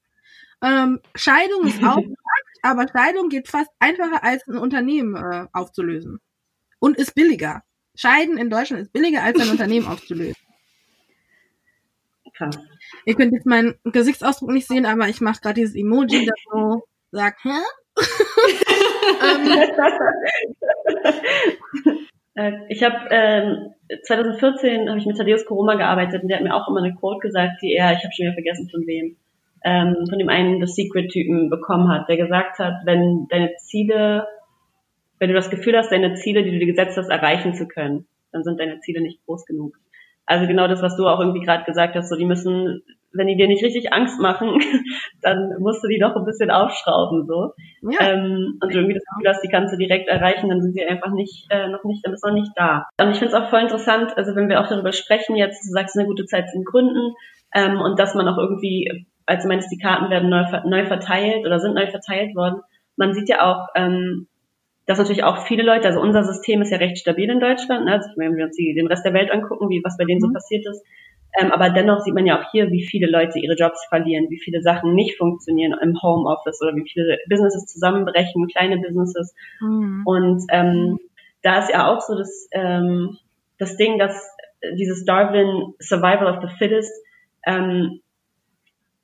Ähm, Scheidung ist auch ein [LAUGHS] Akt, aber Scheidung geht fast einfacher als ein Unternehmen äh, aufzulösen. Und ist billiger. Scheiden in Deutschland ist billiger als ein Unternehmen aufzulösen. Krass. Ihr könnt jetzt meinen Gesichtsausdruck nicht sehen, aber ich mache gerade dieses Emoji, das so sagt, hä? [LAUGHS] Äh, ich habe ähm, 2014 habe ich mit Thaddeus Koroma gearbeitet und der hat mir auch immer eine Quote gesagt, die er, ich habe schon wieder vergessen von wem, ähm, von dem einen The Secret-Typen bekommen hat, der gesagt hat, wenn deine Ziele, wenn du das Gefühl hast, deine Ziele, die du dir gesetzt hast, erreichen zu können, dann sind deine Ziele nicht groß genug. Also genau das, was du auch irgendwie gerade gesagt hast, so die müssen wenn die dir nicht richtig Angst machen, [LAUGHS] dann musst du die noch ein bisschen aufschrauben so. Ja. Ähm, und irgendwie das Gefühl hast, die kannst du direkt erreichen, dann sind sie einfach nicht äh, noch nicht, dann ist noch nicht da. Und ich finde es auch voll interessant, also wenn wir auch darüber sprechen, jetzt du sagst eine gute Zeit zum Gründen ähm, und dass man auch irgendwie, als du meinst, die Karten werden neu, neu verteilt oder sind neu verteilt worden. Man sieht ja auch, ähm, dass natürlich auch viele Leute, also unser System ist ja recht stabil in Deutschland, ne? also wenn wir uns die, den Rest der Welt angucken, wie was bei denen so mhm. passiert ist, ähm, aber dennoch sieht man ja auch hier, wie viele Leute ihre Jobs verlieren, wie viele Sachen nicht funktionieren im Homeoffice oder wie viele Businesses zusammenbrechen, kleine Businesses. Mhm. Und ähm, da ist ja auch so das, ähm, das Ding, dass dieses Darwin Survival of the Fittest ähm,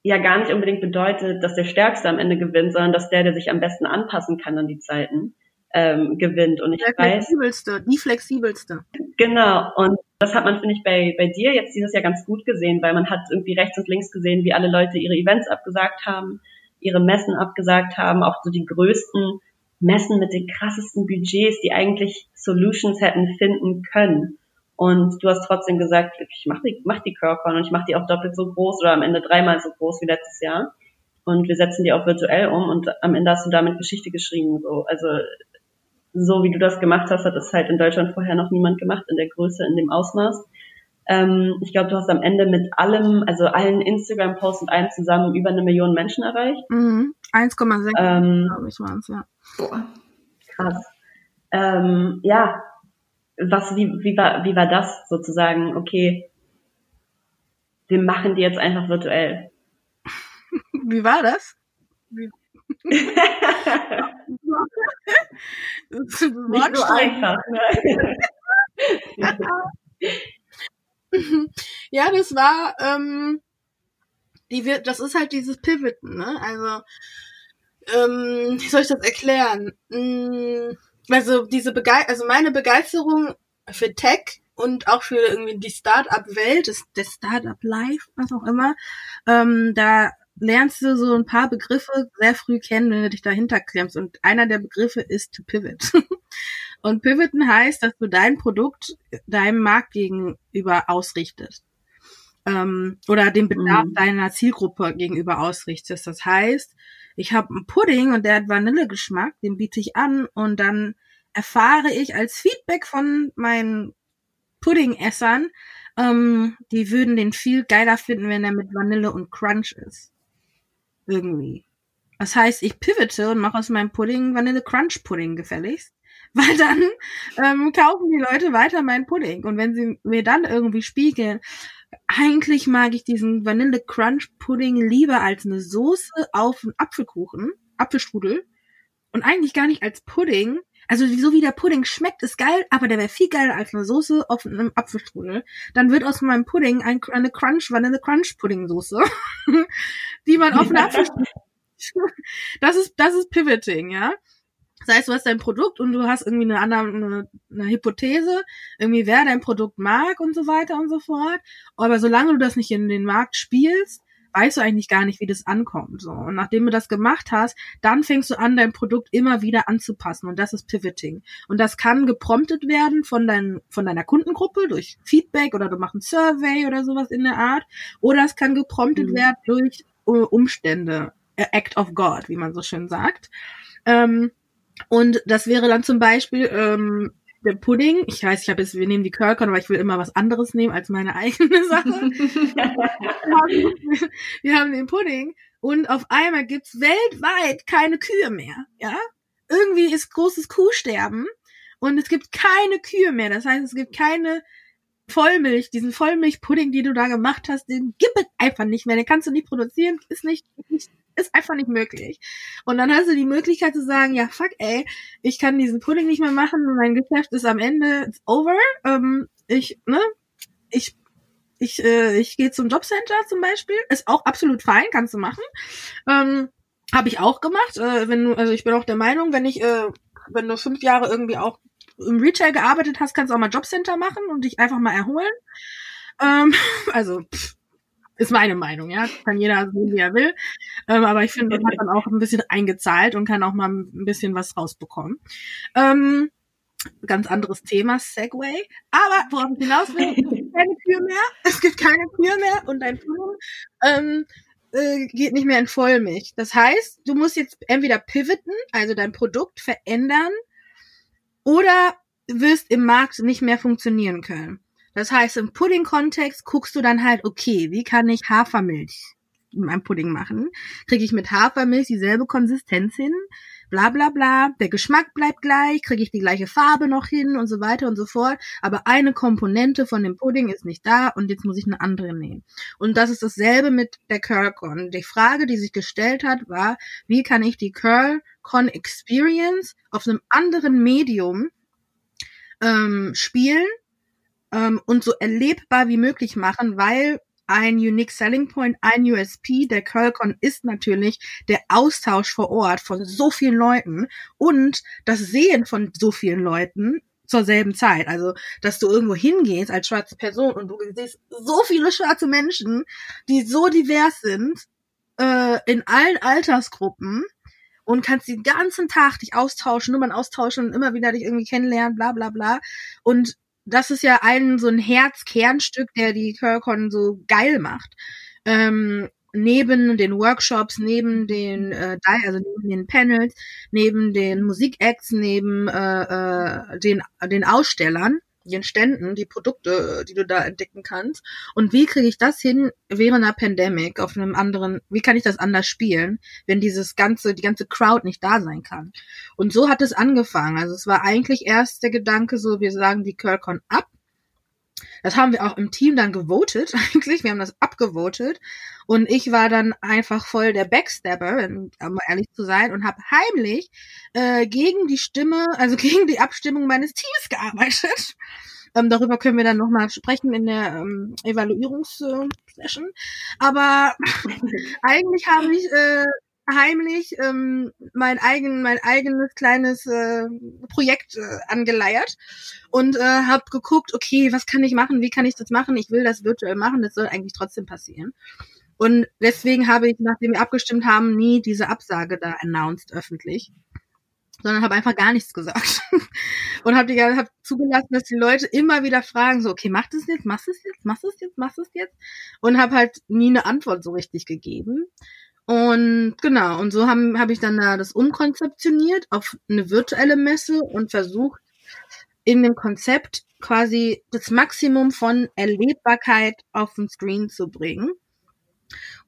ja gar nicht unbedingt bedeutet, dass der Stärkste am Ende gewinnt, sondern dass der, der sich am besten anpassen kann an die Zeiten, ähm, gewinnt. Und ich der weiß, flexibelste, die flexibelste. Genau. Und das hat man, finde ich, bei, bei dir jetzt dieses Jahr ganz gut gesehen, weil man hat irgendwie rechts und links gesehen, wie alle Leute ihre Events abgesagt haben, ihre Messen abgesagt haben, auch so die größten Messen mit den krassesten Budgets, die eigentlich Solutions hätten finden können. Und du hast trotzdem gesagt, ich mach die, mach die Curcon und ich mach die auch doppelt so groß oder am Ende dreimal so groß wie letztes Jahr. Und wir setzen die auch virtuell um und am Ende hast du damit Geschichte geschrieben. So. Also so wie du das gemacht hast, hat es halt in Deutschland vorher noch niemand gemacht, in der Größe, in dem Ausmaß. Ähm, ich glaube, du hast am Ende mit allem, also allen Instagram-Posts und allen zusammen über eine Million Menschen erreicht. Mhm. 1,6 ähm, glaube ich waren es, ja. Boah. Krass. Ähm, ja, was, wie, wie, war, wie war das sozusagen? Okay, wir machen die jetzt einfach virtuell. [LAUGHS] wie war das? Wie, Nicht so einfach, ne? [LAUGHS] ja, das war, ähm, die wird, das ist halt dieses Pivoten, ne? Also, ähm, wie soll ich das erklären? Mm, also diese Begei also meine Begeisterung für Tech und auch für irgendwie die Start-up-Welt, das, das Start-up-Life, was auch immer, ähm, da lernst du so ein paar Begriffe sehr früh kennen, wenn du dich dahinter klemmst. Und einer der Begriffe ist to pivot. [LAUGHS] Und pivoten heißt, dass du dein Produkt deinem Markt gegenüber ausrichtest. Ähm, oder den Bedarf mhm. deiner Zielgruppe gegenüber ausrichtest. Das heißt, ich habe einen Pudding und der hat Vanillegeschmack, den biete ich an und dann erfahre ich als Feedback von meinen Puddingessern, ähm, die würden den viel geiler finden, wenn er mit Vanille und Crunch ist. Irgendwie. Das heißt, ich pivote und mache aus meinem Pudding Vanille Crunch Pudding gefälligst. [LAUGHS] Weil dann ähm, kaufen die Leute weiter meinen Pudding. Und wenn sie mir dann irgendwie spiegeln, eigentlich mag ich diesen Vanille Crunch Pudding lieber als eine Soße auf einen Apfelkuchen, Apfelstrudel. Und eigentlich gar nicht als Pudding. Also so wie der Pudding schmeckt, ist geil, aber der wäre viel geiler als eine Soße auf einem Apfelstrudel. Dann wird aus meinem Pudding ein, eine Crunch, Vanille Crunch Pudding Soße, [LAUGHS] die man auf eine Apfelstrudel. [LAUGHS] das ist, das ist Pivoting, ja. Das heißt, du hast dein Produkt und du hast irgendwie eine andere, eine, eine Hypothese, irgendwie wer dein Produkt mag und so weiter und so fort. Aber solange du das nicht in den Markt spielst, weißt du eigentlich gar nicht, wie das ankommt. So. Und nachdem du das gemacht hast, dann fängst du an, dein Produkt immer wieder anzupassen. Und das ist Pivoting. Und das kann gepromptet werden von, dein, von deiner Kundengruppe durch Feedback oder du machst ein Survey oder sowas in der Art. Oder es kann gepromptet mhm. werden durch uh, Umstände. Act of God, wie man so schön sagt. Ähm, und das wäre dann zum Beispiel ähm, der Pudding. Ich weiß, ich habe jetzt, wir nehmen die Curlcorn, aber ich will immer was anderes nehmen als meine [LAUGHS] eigene Sache. [LAUGHS] wir haben den Pudding und auf einmal gibt's weltweit keine Kühe mehr. Ja, irgendwie ist großes Kuhsterben und es gibt keine Kühe mehr. Das heißt, es gibt keine Vollmilch, diesen Vollmilchpudding, die du da gemacht hast, den gibt es einfach nicht mehr. Den kannst du nicht produzieren, ist nicht, nicht ist einfach nicht möglich. Und dann hast du die Möglichkeit zu sagen, ja, fuck, ey, ich kann diesen Pudding nicht mehr machen, mein Geschäft ist am Ende, it's over. Ähm, ich, ne, ich, ich, äh, ich gehe zum Jobcenter zum Beispiel, ist auch absolut fein, kannst du machen. Ähm, Habe ich auch gemacht. Äh, wenn du, also ich bin auch der Meinung, wenn ich, äh, wenn du fünf Jahre irgendwie auch im Retail gearbeitet hast, kannst du auch mal Jobcenter machen und dich einfach mal erholen. Ähm, [LAUGHS] also pff, ist meine Meinung, ja. Kann jeder sehen, wie er will. Ähm, aber ich finde, man hat dann auch ein bisschen eingezahlt und kann auch mal ein bisschen was rausbekommen. Ähm, ganz anderes Thema, Segway. Aber worauf ich hinaus will, es gibt keine Kühe mehr. Es gibt keine Kühe mehr und dein Fluch ähm, äh, geht nicht mehr in Vollmilch. Das heißt, du musst jetzt entweder pivoten, also dein Produkt verändern, oder wirst im Markt nicht mehr funktionieren können. Das heißt, im Pudding-Kontext guckst du dann halt, okay, wie kann ich Hafermilch in meinem Pudding machen? Kriege ich mit Hafermilch dieselbe Konsistenz hin? Bla bla bla. Der Geschmack bleibt gleich, kriege ich die gleiche Farbe noch hin und so weiter und so fort. Aber eine Komponente von dem Pudding ist nicht da und jetzt muss ich eine andere nehmen. Und das ist dasselbe mit der Curlcon. Die Frage, die sich gestellt hat, war, wie kann ich die Curlcon Experience auf einem anderen Medium ähm, spielen, ähm, und so erlebbar wie möglich machen, weil ein Unique Selling Point, ein USP der Curlcon ist natürlich der Austausch vor Ort von so vielen Leuten und das Sehen von so vielen Leuten zur selben Zeit. Also, dass du irgendwo hingehst als schwarze Person und du siehst so viele schwarze Menschen, die so divers sind, äh, in allen Altersgruppen und kannst den ganzen Tag dich austauschen, Nummern austauschen und immer wieder dich irgendwie kennenlernen, bla bla bla. Und das ist ja ein so ein Herzkernstück, der die Curlcon so geil macht. Ähm, neben den Workshops, neben den äh, also neben den Panels, neben den Musikacts, neben äh, äh, den den Ausstellern den Ständen, die Produkte, die du da entdecken kannst. Und wie kriege ich das hin während einer Pandemic auf einem anderen, wie kann ich das anders spielen, wenn dieses ganze, die ganze Crowd nicht da sein kann? Und so hat es angefangen. Also es war eigentlich erst der Gedanke so, wir sagen die Curlcon ab. Das haben wir auch im Team dann gewotet, [LAUGHS] eigentlich. Wir haben das abgevotet. Und ich war dann einfach voll der Backstabber, um ehrlich zu sein, und habe heimlich äh, gegen die Stimme, also [LAUGHS] gegen die Abstimmung meines Teams gearbeitet. Ähm, darüber können wir dann nochmal sprechen in der ähm, Evaluierungssession. Aber [LAUGHS] eigentlich habe ich äh, heimlich ähm, mein eigen mein eigenes kleines äh, Projekt äh, angeleiert und äh, habe geguckt, okay, was kann ich machen, wie kann ich das machen? Ich will das virtuell machen, das soll eigentlich trotzdem passieren. Und deswegen habe ich, nachdem wir abgestimmt haben, nie diese Absage da announced öffentlich, sondern habe einfach gar nichts gesagt [LAUGHS] und habe hab zugelassen, dass die Leute immer wieder fragen, so, okay, mach das jetzt, machst du es jetzt, machst du es jetzt, machst du es jetzt und habe halt nie eine Antwort so richtig gegeben. Und genau, und so habe hab ich dann da das umkonzeptioniert auf eine virtuelle Messe und versucht, in dem Konzept quasi das Maximum von Erlebbarkeit auf den Screen zu bringen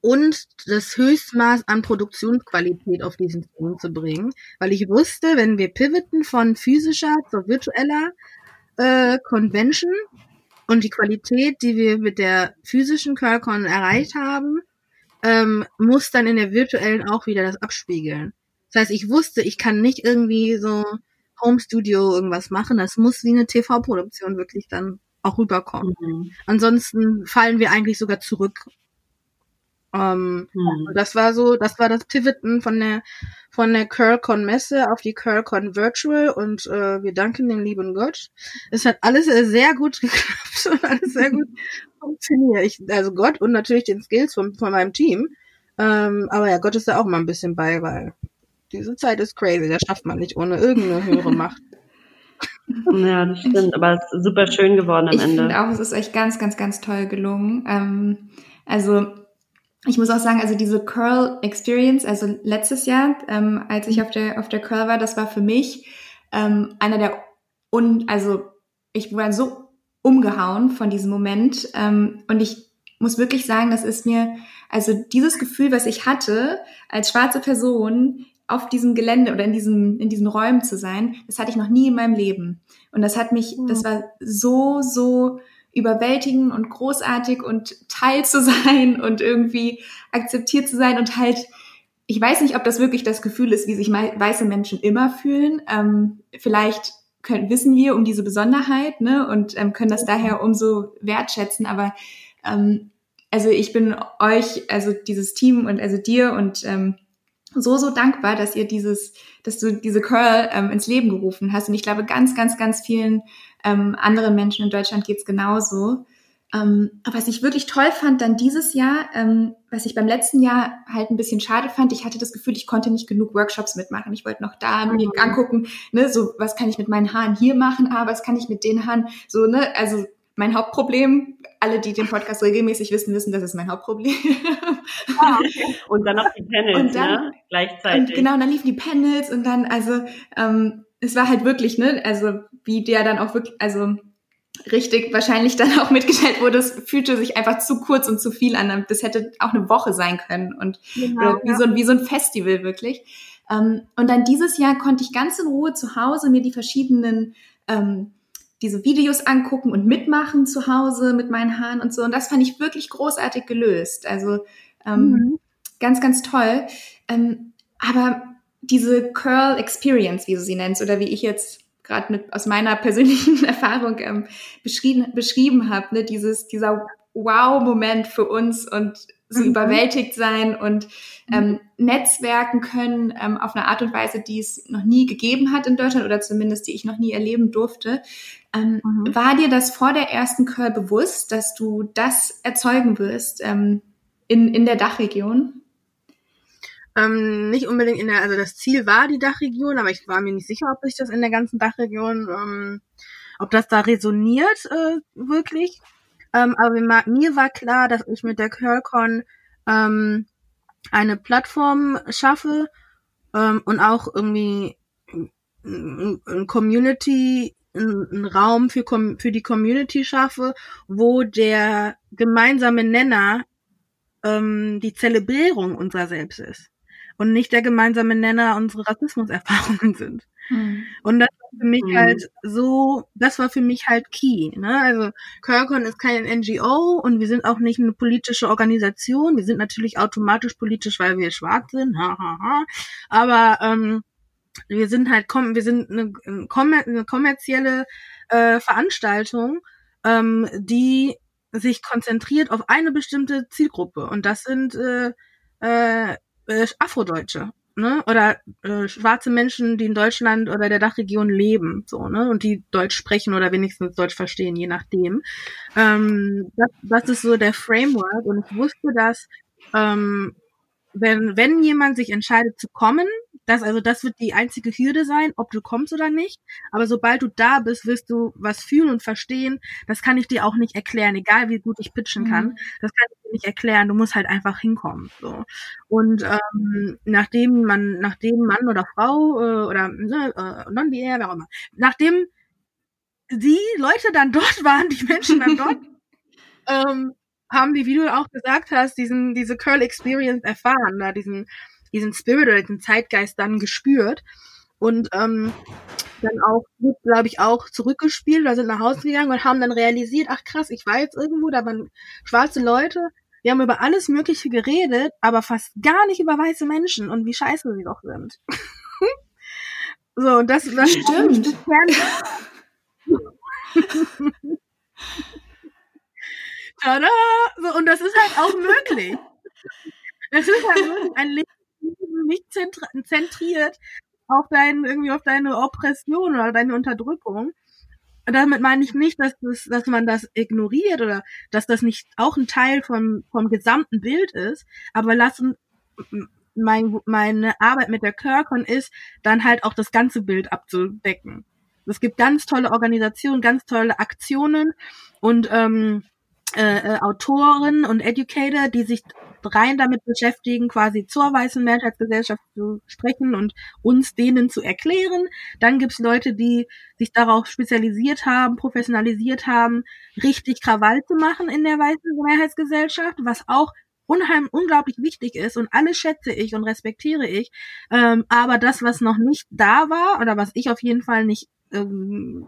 und das Höchstmaß an Produktionsqualität auf diesen Stream zu bringen, weil ich wusste, wenn wir pivoten von physischer zu virtueller äh, Convention und die Qualität, die wir mit der physischen Curlcon erreicht haben, ähm, muss dann in der virtuellen auch wieder das abspiegeln. Das heißt, ich wusste, ich kann nicht irgendwie so Home Studio irgendwas machen. Das muss wie eine TV-Produktion wirklich dann auch rüberkommen. Mhm. Ansonsten fallen wir eigentlich sogar zurück. Ähm, mhm. Das war so, das war das Pivoten von der von der Curlcon Messe auf die Curlcon Virtual und äh, wir danken dem lieben Gott. Es hat alles sehr gut [LAUGHS] geklappt und alles sehr gut [LAUGHS] funktioniert. Ich, also Gott und natürlich den Skills von, von meinem Team. Ähm, aber ja, Gott ist da auch mal ein bisschen bei, weil diese Zeit ist crazy. Das schafft man nicht ohne irgendeine höhere [LAUGHS] Macht. Ja, das stimmt, aber es ist super schön geworden am ich Ende. Ich finde auch, es ist euch ganz, ganz, ganz toll gelungen. Ähm, also ich muss auch sagen, also diese Curl Experience, also letztes Jahr, ähm, als ich auf der auf der Curl war, das war für mich ähm, einer der un, also ich war so umgehauen von diesem Moment ähm, und ich muss wirklich sagen, das ist mir also dieses Gefühl, was ich hatte als schwarze Person auf diesem Gelände oder in diesen in diesen Räumen zu sein, das hatte ich noch nie in meinem Leben. Und das hat mich, das war so so überwältigen und großartig und Teil zu sein [LAUGHS] und irgendwie akzeptiert zu sein und halt, ich weiß nicht, ob das wirklich das Gefühl ist, wie sich weiße Menschen immer fühlen. Ähm, vielleicht können, wissen wir um diese Besonderheit ne, und ähm, können das daher umso wertschätzen, aber ähm, also ich bin euch, also dieses Team und also dir und ähm, so, so dankbar, dass ihr dieses, dass du diese Curl ähm, ins Leben gerufen hast. Und ich glaube, ganz, ganz, ganz vielen ähm, anderen Menschen in Deutschland geht's genauso. Ähm, aber was ich wirklich toll fand dann dieses Jahr, ähm, was ich beim letzten Jahr halt ein bisschen schade fand, ich hatte das Gefühl, ich konnte nicht genug Workshops mitmachen. Ich wollte noch da mir mhm. angucken, ne, so was kann ich mit meinen Haaren hier machen, aber was kann ich mit den Haaren, so, ne, also mein Hauptproblem, alle, die den Podcast regelmäßig wissen, wissen, das ist mein Hauptproblem. Ah, okay. Und dann noch die [LAUGHS] Panels, und dann, ne? Gleichzeitig. Und genau, und dann liefen die Panels und dann, also, ähm, es war halt wirklich, ne, also wie der dann auch wirklich, also richtig wahrscheinlich dann auch mitgeteilt wurde, es fühlte sich einfach zu kurz und zu viel an. Das hätte auch eine Woche sein können und genau, wie, ja. so, wie so ein Festival wirklich. Ähm, und dann dieses Jahr konnte ich ganz in Ruhe zu Hause mir die verschiedenen ähm, diese Videos angucken und mitmachen zu Hause mit meinen Haaren und so. Und das fand ich wirklich großartig gelöst. Also ähm, mhm. ganz, ganz toll. Ähm, aber diese Curl Experience, wie du sie nennst, oder wie ich jetzt gerade mit aus meiner persönlichen [LAUGHS] Erfahrung ähm, beschrieben, beschrieben habe, ne, dieses, dieser Wow-Moment für uns und so mhm. überwältigt sein und ähm, Netzwerken können ähm, auf eine Art und Weise, die es noch nie gegeben hat in Deutschland oder zumindest die ich noch nie erleben durfte. Ähm, mhm. War dir das vor der ersten Curl bewusst, dass du das erzeugen wirst ähm, in, in der Dachregion? Ähm, nicht unbedingt in der, also das Ziel war die Dachregion, aber ich war mir nicht sicher, ob sich das in der ganzen Dachregion, ähm, ob das da resoniert äh, wirklich. Ähm, aber mir war klar, dass ich mit der Curlcon ähm, eine Plattform schaffe ähm, und auch irgendwie ein Community, einen Raum für, für die Community schaffe, wo der gemeinsame Nenner ähm, die Zelebrierung unserer selbst ist und nicht der gemeinsame Nenner unsere Rassismuserfahrungen sind. Mhm. Und das war für mich mhm. halt so, das war für mich halt key. Ne? Also Curlcon ist kein NGO und wir sind auch nicht eine politische Organisation. Wir sind natürlich automatisch politisch, weil wir schwarz sind. Ha, ha, ha. Aber ähm, wir sind halt, wir sind eine, eine kommerzielle äh, Veranstaltung, ähm, die sich konzentriert auf eine bestimmte Zielgruppe. Und das sind äh, äh, äh, Afrodeutsche, ne? Oder äh, schwarze Menschen, die in Deutschland oder der Dachregion leben, so, ne? Und die Deutsch sprechen oder wenigstens Deutsch verstehen, je nachdem. Ähm, das, das ist so der Framework und ich wusste, dass ähm, wenn, wenn jemand sich entscheidet zu kommen, das, also das wird die einzige Hürde sein, ob du kommst oder nicht. Aber sobald du da bist, wirst du was fühlen und verstehen. Das kann ich dir auch nicht erklären, egal wie gut ich pitchen kann. Mhm. Das kann ich dir nicht erklären. Du musst halt einfach hinkommen. So. Und ähm, nachdem man, nachdem Mann oder Frau äh, oder ne, äh, non-binär, wer auch immer, nachdem die Leute dann dort [LAUGHS] waren, die Menschen dann dort, [LAUGHS] ähm, haben die, wie du auch gesagt hast, diesen, diese Curl Experience erfahren, da diesen, diesen Spirit oder diesen Zeitgeist dann gespürt und ähm, dann auch, glaube ich, auch zurückgespielt oder sind nach Hause gegangen und haben dann realisiert, ach krass, ich war jetzt irgendwo, da waren schwarze Leute, wir haben über alles Mögliche geredet, aber fast gar nicht über weiße Menschen und wie scheiße sie doch sind. [LAUGHS] So, und das, das stimmt. [LAUGHS] Tada! So, und das ist halt auch möglich. Das ist halt wirklich ein Leben nicht zentriert auf dein, irgendwie auf deine Oppression oder deine Unterdrückung. Damit meine ich nicht, dass, das, dass man das ignoriert oder dass das nicht auch ein Teil vom, vom gesamten Bild ist, aber lassen mein, meine Arbeit mit der Kirkon ist, dann halt auch das ganze Bild abzudecken. Es gibt ganz tolle Organisationen, ganz tolle Aktionen und ähm, äh, äh, Autoren und Educator, die sich rein damit beschäftigen, quasi zur weißen Mehrheitsgesellschaft zu sprechen und uns denen zu erklären. Dann gibt's Leute, die sich darauf spezialisiert haben, professionalisiert haben, richtig Krawall zu machen in der weißen Mehrheitsgesellschaft, was auch unheimlich unglaublich wichtig ist und alles schätze ich und respektiere ich. Ähm, aber das, was noch nicht da war oder was ich auf jeden Fall nicht ähm,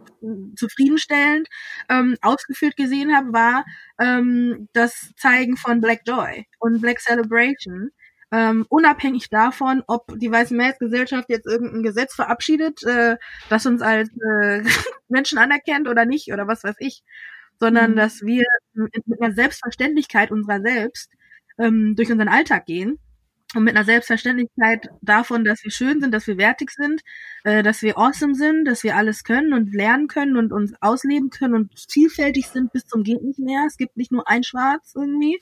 zufriedenstellend ähm, ausgeführt gesehen habe, war ähm, das Zeigen von Black Joy und Black Celebration. Ähm, unabhängig davon, ob die Weiße Mehrheitsgesellschaft jetzt irgendein Gesetz verabschiedet, äh, das uns als äh, [LAUGHS] Menschen anerkennt oder nicht oder was weiß ich, sondern mhm. dass wir mit, einer Selbstverständlichkeit unserer selbst ähm, durch unseren Alltag gehen und mit einer Selbstverständlichkeit davon, dass wir schön sind, dass wir wertig sind, äh, dass wir awesome sind, dass wir alles können und lernen können und uns ausleben können und vielfältig sind bis zum geht nicht mehr. Es gibt nicht nur ein Schwarz irgendwie.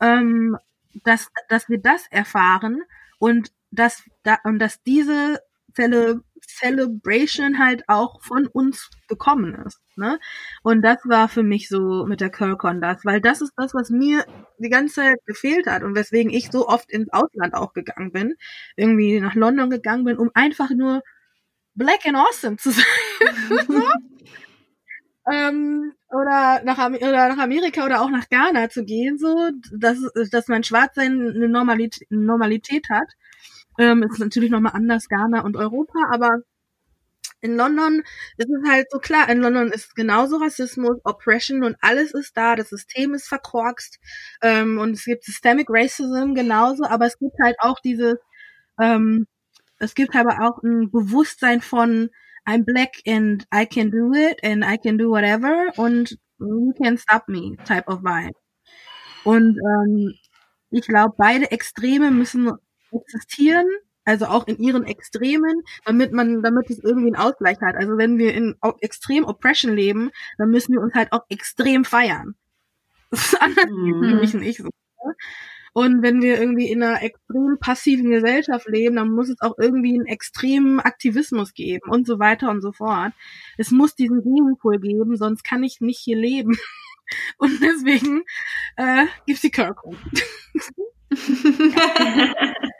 Ähm, dass, dass wir das erfahren und dass, da, und dass diese Cele Celebration halt auch von uns gekommen ist. Ne? Und das war für mich so mit der Curlcon das, weil das ist das, was mir die ganze Zeit gefehlt hat und weswegen ich so oft ins Ausland auch gegangen bin, irgendwie nach London gegangen bin, um einfach nur black and awesome zu [LAUGHS] sein. ähm, oder nach, oder nach Amerika oder auch nach Ghana zu gehen, so, dass, dass mein Schwarzsein eine Normalität, Normalität hat. Ähm, ist natürlich nochmal anders Ghana und Europa, aber in London ist es halt so klar, in London ist genauso Rassismus, Oppression und alles ist da, das System ist verkorkst ähm, und es gibt Systemic Racism genauso, aber es gibt halt auch diese, ähm, es gibt aber auch ein Bewusstsein von I'm black and I can do it and I can do whatever und you can stop me type of vibe. Und ähm, ich glaube, beide Extreme müssen existieren also auch in ihren Extremen, damit man, damit es irgendwie einen Ausgleich hat. Also wenn wir in extrem Oppression leben, dann müssen wir uns halt auch extrem feiern. [LAUGHS] Das ist anders mhm. mich nicht so. Ne? Und wenn wir irgendwie in einer extrem passiven Gesellschaft leben, dann muss es auch irgendwie einen extremen Aktivismus geben und so weiter und so fort. Es muss diesen Gegenpol geben, sonst kann ich nicht hier leben. [LAUGHS] Und deswegen äh, gibt's die Kirko. [LAUGHS]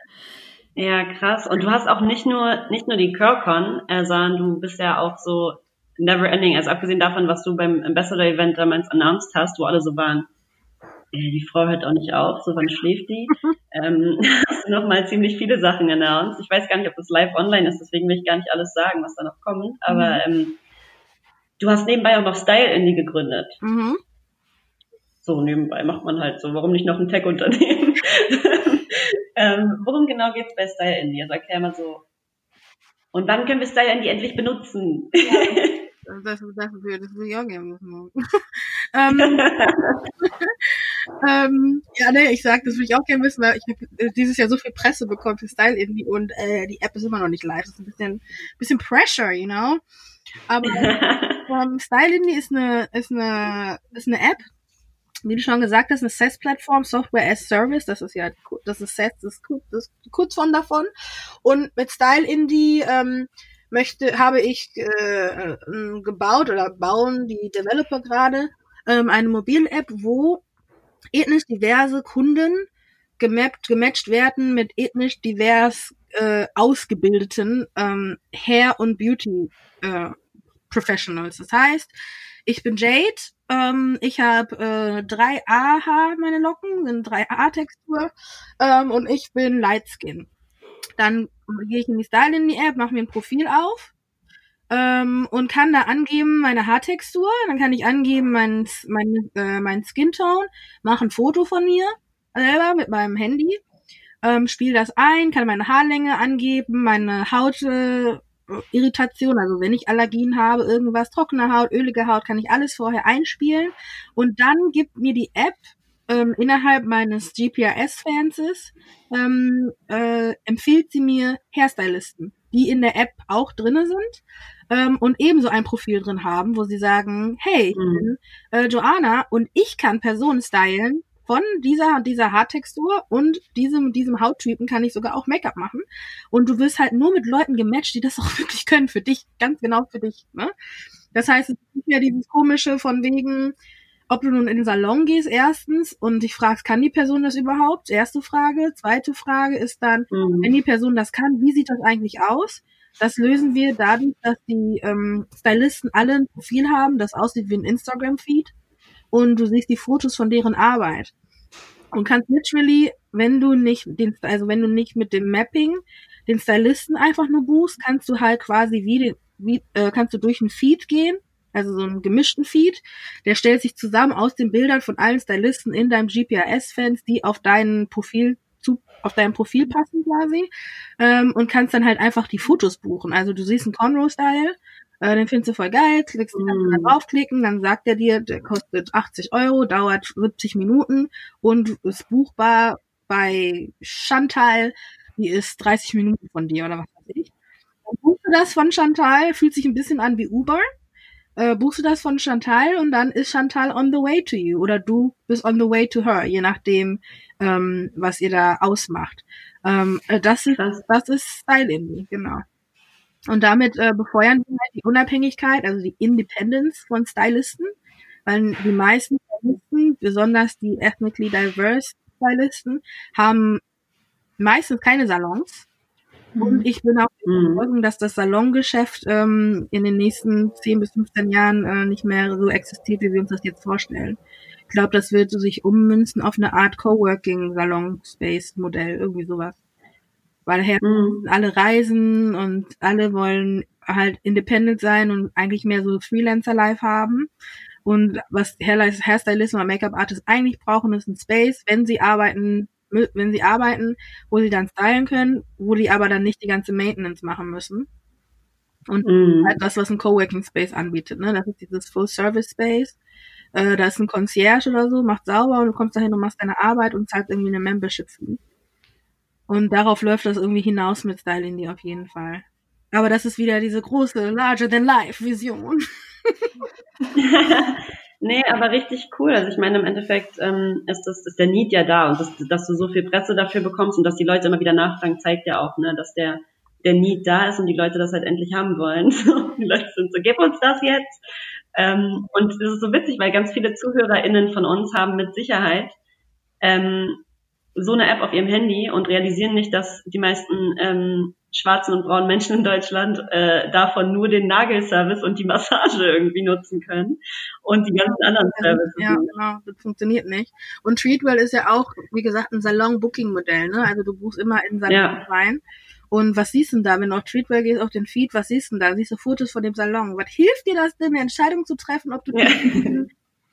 Ja, krass. Und du hast auch nicht nur, nicht nur die Curcon, äh, sondern du bist ja auch so never ending. Also abgesehen davon, was du beim Ambassador Event damals announced hast, wo alle so waren, äh, die Frau hört auch nicht auf, so wann schläft die? [LAUGHS] ähm, [LAUGHS] hast du nochmal ziemlich viele Sachen announced. Ich weiß gar nicht, ob das live online ist, deswegen will ich gar nicht alles sagen, was da noch kommt. Aber mhm. ähm, du hast nebenbei auch noch Style Indie gegründet. Mhm. So, nebenbei macht man halt so. Warum nicht noch ein Tech-Unternehmen? [LAUGHS] Ähm, worum genau geht es bei Style Indie? Also erklär mal so. Und wann können wir Style Indie endlich benutzen? das, das, das, das will ich auch gerne wissen. [LAUGHS] ähm, [LAUGHS] ähm, ja, ne, ich sag, das will ich auch gerne wissen, weil ich habe dieses Jahr so viel Presse bekommen für Style Indie und äh, die App ist immer noch nicht live. Das ist ein bisschen, bisschen Pressure, you know. Aber [LAUGHS] ähm, Style Indie ist eine, ist eine, ist eine App, wie du schon gesagt hast, eine SaaS-Plattform, Software as Service, das ist ja, das ist SaaS, das ist, kurz von davon. Und mit Style Indie ähm, möchte, habe ich äh, gebaut oder bauen die Developer gerade ähm, eine Mobil-App, wo ethnisch diverse Kunden gemappt, gematcht werden mit ethnisch divers äh, ausgebildeten ähm, Hair- und Beauty äh. Das heißt, ich bin Jade, ähm, ich habe äh, 3A-Haar, meine Locken, sind 3A-Textur ähm, und ich bin Light Skin. Dann gehe ich in die Style in die App, mache mir ein Profil auf ähm, und kann da angeben meine Haartextur. Dann kann ich angeben mein, mein, äh, mein Skin Tone, mache ein Foto von mir selber mit meinem Handy, ähm, spiele das ein, kann meine Haarlänge angeben, meine Haut, äh, Irritation, also wenn ich Allergien habe, irgendwas, trockene Haut, ölige Haut, kann ich alles vorher einspielen und dann gibt mir die App ähm, innerhalb meines GPRS-Fanses ähm, äh, empfiehlt sie mir Hairstylisten, die in der App auch drinne sind ähm, und ebenso ein Profil drin haben, wo sie sagen, hey, ich mhm. bin äh, Joanna und ich kann Personen stylen, von dieser dieser Haartextur und diesem diesem Hauttypen kann ich sogar auch Make-up machen und du wirst halt nur mit Leuten gematcht, die das auch [LAUGHS] wirklich können für dich, ganz genau für dich, ne? Das heißt, es ist nicht mehr dieses komische von wegen ob du nun in den Salon gehst, erstens, und dich fragst, kann die Person das überhaupt? Erste Frage. Zweite Frage ist dann, mhm. wenn die Person das kann, wie sieht das eigentlich aus? Das lösen wir dadurch, dass die ähm, Stylisten alle ein Profil haben, das aussieht wie ein Instagram-Feed. Und du siehst die Fotos von deren Arbeit. Und kannst literally, wenn du nicht den, also wenn du nicht mit dem Mapping den Stylisten einfach nur buchst, kannst du halt quasi wie den, wie, äh, kannst du durch einen Feed gehen also so einen gemischten Feed. Der stellt sich zusammen aus den Bildern von allen Stylisten in deinem GPRS-Fans, die auf dein Profil zu, auf dein Profil passen quasi ähm, und kannst dann halt einfach die Fotos buchen. Also du siehst einen Conroe-Style, äh, den findest du voll geil, klickst mm. dann draufklicken, dann sagt er dir, der kostet 80 Euro, dauert 70 Minuten und ist buchbar bei Chantal, die ist 30 Minuten von dir oder was weiß ich. Dann buchst du das von Chantal, fühlt sich ein bisschen an wie Uber äh, buchst du das von Chantal und dann ist Chantal on the way to you oder du bist on the way to her, je nachdem, ähm, was ihr da ausmacht. Ähm, äh, das ist das ist Style Indie, genau. Und damit äh, befeuern wir halt die Unabhängigkeit, also die Independence von Stylisten, weil die meisten Stylisten, besonders die ethnically diverse Stylisten, haben meistens keine Salons und mhm. ich bin auch der mhm. Überzeugung, dass das Salongeschäft ähm, in den nächsten 10 bis 15 Jahren äh, nicht mehr so existiert, wie wir uns das jetzt vorstellen. Ich glaube, das wird sich ummünzen auf eine Art Coworking-Salon-Space-Modell, irgendwie sowas. Weil daher mhm. alle reisen und alle wollen halt independent sein und eigentlich mehr so Freelancer-Life haben. Und was Hairstylisten oder Make-up-Artists eigentlich brauchen, ist ein Space, wenn sie arbeiten, wenn sie arbeiten, wo sie dann stylen können, wo die aber dann nicht die ganze Maintenance machen müssen. Und mm. halt das, was ein Coworking Space anbietet, ne? Das ist dieses Full Service Space. Äh, da ist ein Concierge oder so, macht sauber und du kommst dahin und machst deine Arbeit und zahlst irgendwie eine Membership Fee. Und darauf läuft das irgendwie hinaus mit Style Indie auf jeden Fall. Aber das ist wieder diese große Larger than Life Vision. [LAUGHS] Nee, aber richtig cool. Also ich meine, im Endeffekt ähm, ist, das, ist der Need ja da und das, dass du so viel Presse dafür bekommst und dass die Leute immer wieder nachfragen, zeigt ja auch, ne, dass der, der Need da ist und die Leute das halt endlich haben wollen. [LAUGHS] die Leute sind so, gib uns das jetzt. Ähm, und das ist so witzig, weil ganz viele ZuhörerInnen von uns haben mit Sicherheit ähm, so eine App auf ihrem Handy und realisieren nicht, dass die meisten ähm, schwarzen und braunen Menschen in Deutschland äh, davon nur den Nagelservice und die Massage irgendwie nutzen können und die ganzen anderen Services. Ja, genau, das funktioniert nicht. Und Treatwell ist ja auch, wie gesagt, ein Salon-Booking-Modell, ne? Also du buchst immer in Salon ja. rein. Und was siehst du denn da, wenn du auf Treatwell gehst, auf den Feed, was siehst du denn da? Siehst du Fotos von dem Salon. Was hilft dir das denn, eine Entscheidung zu treffen, ob du ja.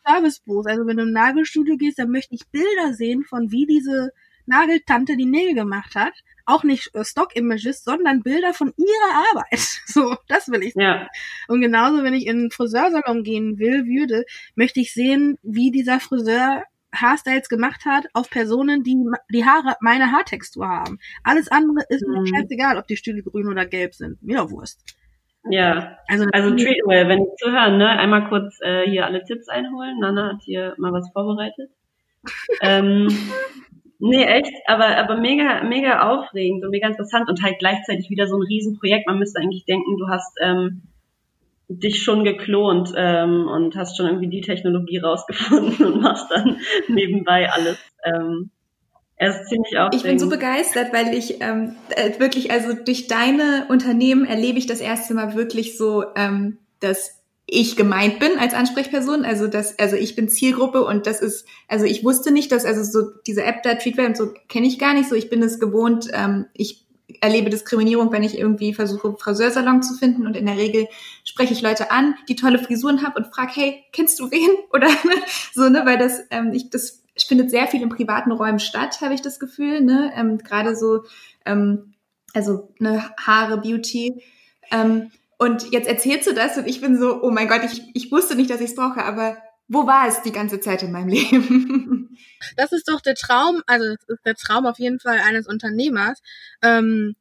Service buchst? Also wenn du im Nagelstudio gehst, dann möchte ich Bilder sehen von wie diese Nageltante die Nägel gemacht hat auch nicht äh, Stock-Images, sondern Bilder von ihrer Arbeit. [LAUGHS] So, das will ich sehen. Ja. Und genauso, wenn ich in einen Friseursalon gehen will, würde, möchte ich sehen, wie dieser Friseur Haarstyles gemacht hat auf Personen, die die Haare, meine Haartextur haben. Alles andere ist mir mhm. scheißegal, ob die Stühle grün oder gelb sind. Mir doch Wurst. Ja, also, also Treatwell, wenn Sie zuhören, ne, einmal kurz äh, hier alle Tipps einholen. Nana hat hier mal was vorbereitet. [LAUGHS] ähm, Nee, echt, aber, aber mega, mega aufregend und mega interessant und halt gleichzeitig wieder so ein Riesenprojekt. Man müsste eigentlich denken, du hast ähm, dich schon geklont ähm, und hast schon irgendwie die Technologie rausgefunden [LAUGHS] und machst dann nebenbei alles. Ähm, er ist ziemlich aufregend. Ich bin so begeistert, weil ich ähm, äh, wirklich, also durch deine Unternehmen erlebe ich das erste Mal wirklich so, ähm, dass ich gemeint bin als Ansprechperson. Also das, also ich bin Zielgruppe und das ist, also ich wusste nicht, dass also so diese App da Treatwell und so kenne ich gar nicht so. Ich bin es gewohnt. Ähm, ich erlebe Diskriminierung, wenn ich irgendwie versuche, Friseursalon zu finden und in der Regel spreche ich Leute an, die tolle Frisuren haben und frage, hey, kennst du wen? [LAUGHS] Oder so, ne, weil das, ähm, ich, das findet sehr viel in privaten Räumen statt, habe ich das Gefühl, ne, ähm, gerade so, ähm, also ne, Haare, Beauty Ähm, und jetzt erzählst du das und ich bin so, oh mein Gott, ich, ich wusste nicht, dass ich es brauche, aber wo war es die ganze Zeit in meinem [LAUGHS] Leben? Das ist doch der Traum, also das ist der Traum auf jeden Fall eines Unternehmers, ähm,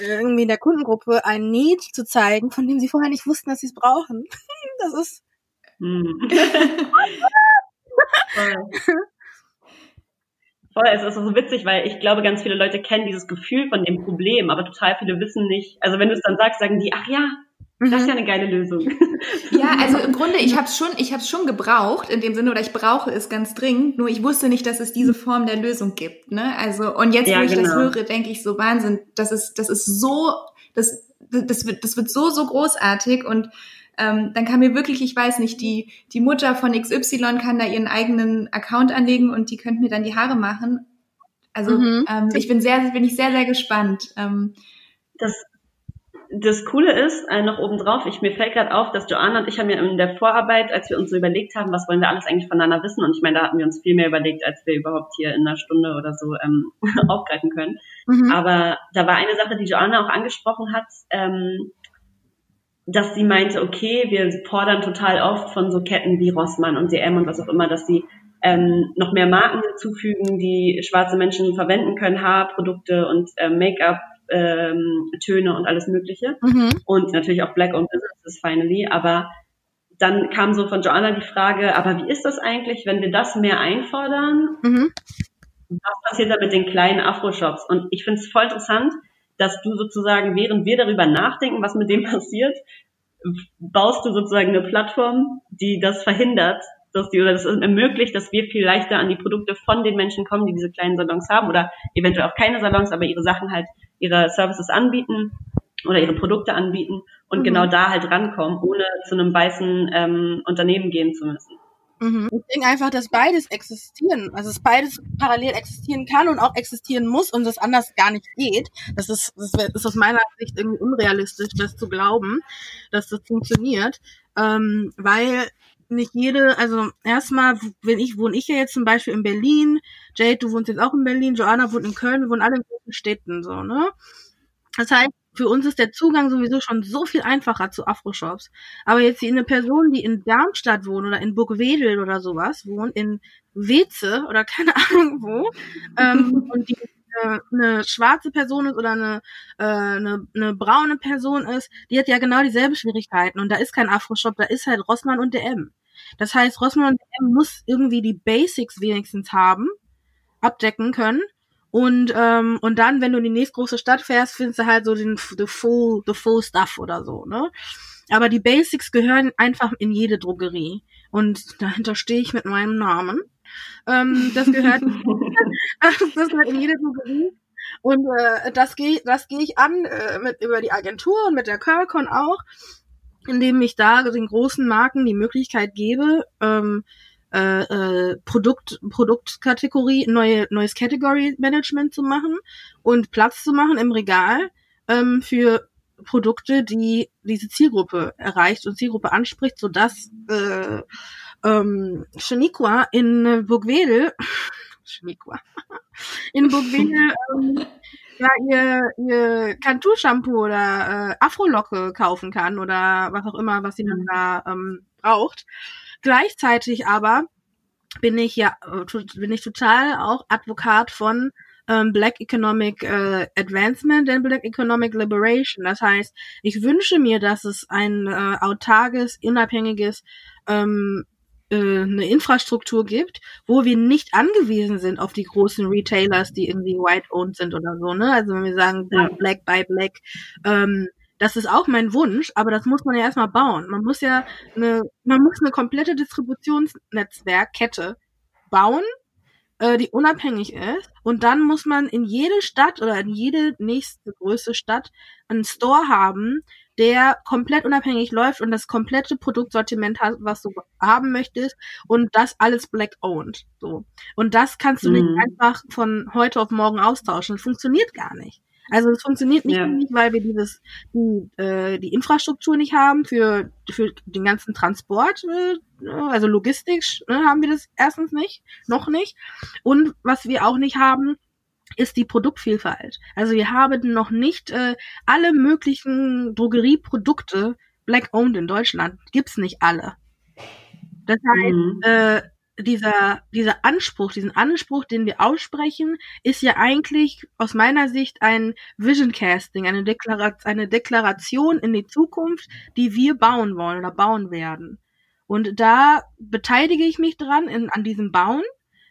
irgendwie in der Kundengruppe ein Need zu zeigen, von dem sie vorher nicht wussten, dass sie es brauchen. [LAUGHS] Das ist. Hm. [LAUGHS] Voll, es ist so witzig, weil ich glaube, ganz viele Leute kennen dieses Gefühl von dem Problem, aber total viele wissen nicht. Also wenn du es dann sagst, sagen die, ach ja, das ist ja mhm. eine geile Lösung. [LAUGHS] Ja, also im Grunde, ich habe es schon, ich habe schon gebraucht in dem Sinne, oder ich brauche es ganz dringend. Nur ich wusste nicht, dass es diese Form der Lösung gibt. Ne? Also und jetzt, ja, wo ich genau. das höre, denke ich so Wahnsinn. Das ist, das ist so, das, das wird, das wird so so großartig und ähm, dann kann mir wirklich, ich weiß nicht, die, die Mutter von XY kann da ihren eigenen Account anlegen und die könnte mir dann die Haare machen. Also mhm. ähm, ich bin sehr, bin ich sehr, sehr gespannt. Ähm, das, das Coole ist, äh, noch obendrauf, ich, mir fällt gerade auf, dass Joanna und ich haben ja in der Vorarbeit, als wir uns so überlegt haben, was wollen wir alles eigentlich voneinander wissen, und ich meine, da hatten wir uns viel mehr überlegt, als wir überhaupt hier in einer Stunde oder so ähm, [LAUGHS] aufgreifen können. Mhm. Aber da war eine Sache, die Joanna auch angesprochen hat, ähm, dass sie meinte, okay, wir fordern total oft von so Ketten wie Rossmann und DM und was auch immer, dass sie ähm, noch mehr Marken hinzufügen, die schwarze Menschen verwenden können, Haarprodukte und äh, Make-up, ähm, Töne und alles Mögliche. Mhm. Und natürlich auch Black-owned Businesses finally. Aber dann kam so von Joanna die Frage, aber wie ist das eigentlich, wenn wir das mehr einfordern? Mhm. Was passiert da mit den kleinen Afro-Shops? Und ich finde es voll interessant, dass du sozusagen, während wir darüber nachdenken, was mit dem [LAUGHS] passiert, baust du sozusagen eine Plattform, die das verhindert, dass die oder das ermöglicht, dass wir viel leichter an die Produkte von den Menschen kommen, die diese kleinen Salons haben oder eventuell auch keine Salons, aber ihre Sachen halt, ihre Services anbieten oder ihre Produkte anbieten und mhm. genau da halt rankommen, ohne zu einem weißen ähm, Unternehmen gehen zu müssen. Mhm. Ich denke einfach, dass beides existieren, also dass beides parallel existieren kann und auch existieren muss und das anders gar nicht geht. Das ist, das ist aus meiner Sicht irgendwie unrealistisch, das zu glauben, dass das funktioniert, ähm, weil nicht jede, also erstmal, wenn ich, wohne ich ja jetzt zum Beispiel in Berlin, Jade, du wohnst jetzt auch in Berlin, Joanna wohnt in Köln, wir wohnen alle in großen Städten, so, ne? Das heißt, für uns ist der Zugang sowieso schon so viel einfacher zu Afro-Shops. Aber jetzt hier eine Person, die in Darmstadt wohnt oder in Burgwedel oder sowas wohnt, in Weze oder [LAUGHS] keine Ahnung wo, ähm, [LAUGHS] und die äh, eine schwarze Person ist oder eine, äh, eine, eine braune Person ist, die hat ja genau dieselben Schwierigkeiten. Und da ist kein Afro-Shop, da ist halt Rossmann und DM. Das heißt, Rossmann und DM muss irgendwie die Basics wenigstens haben, abdecken können und, ähm, und dann, wenn du in die nächstgroße Stadt fährst, findest du halt so den the full, the full stuff oder so, ne? Aber die Basics gehören einfach in jede Drogerie. Und dahinter stehe ich mit meinem Namen. Ähm, das gehört, [LAUGHS] [LAUGHS] das gehört in jede Drogerie. Und äh, das gehe das geh ich an äh, mit über die Agentur und mit der Curlcon auch, indem ich da den großen Marken die Möglichkeit gebe, ähm, äh, äh, Produkt, Produktkategorie, neue, neues Category Management zu machen und Platz zu machen im Regal ähm, für Produkte, die diese Zielgruppe erreicht und Zielgruppe anspricht, sodass äh, ähm, Shaniqua in Burgwedel [LAUGHS] Shaniqua [LAUGHS] in Burgwedel [LAUGHS] ähm, ja, ihr, ihr Cantu-Shampoo oder äh, Afro-Locke kaufen kann oder was auch immer, was sie dann da ähm, braucht. Gleichzeitig aber bin ich ja bin ich total auch Advokat von ähm, Black Economic äh, Advancement and Black Economic Liberation. Das heißt, ich wünsche mir, dass es ein äh, autarkes, unabhängiges ähm, äh, eine Infrastruktur gibt, wo wir nicht angewiesen sind auf die großen Retailers, die irgendwie white-owned sind oder so. Ne? Also wenn wir sagen Black by Black, ähm, das ist auch mein Wunsch, aber das muss man ja erstmal bauen. Man muss ja eine, man muss eine komplette Distributionsnetzwerkkette bauen, äh, die unabhängig ist. Und dann muss man in jede Stadt oder in jede nächste größere Stadt einen Store haben, der komplett unabhängig läuft und das komplette Produktsortiment hat, was du haben möchtest und das alles black owned. So. Und das kannst du mhm. nicht einfach von heute auf morgen austauschen. Das funktioniert gar nicht. Also es funktioniert nicht, ja. nicht weil wir dieses die, äh, die Infrastruktur nicht haben für für den ganzen Transport, äh, also logistisch ne, haben wir das erstens nicht, noch nicht. Und was wir auch nicht haben, ist die Produktvielfalt. Also wir haben noch nicht äh, alle möglichen Drogerieprodukte black-owned in Deutschland. Gibt's nicht alle. Das heißt, mhm. äh, dieser, dieser Anspruch, diesen Anspruch, den wir aussprechen, ist ja eigentlich aus meiner Sicht ein Vision Casting, eine, Deklara eine Deklaration in die Zukunft, die wir bauen wollen oder bauen werden. Und da beteilige ich mich dran in, an diesem Bauen,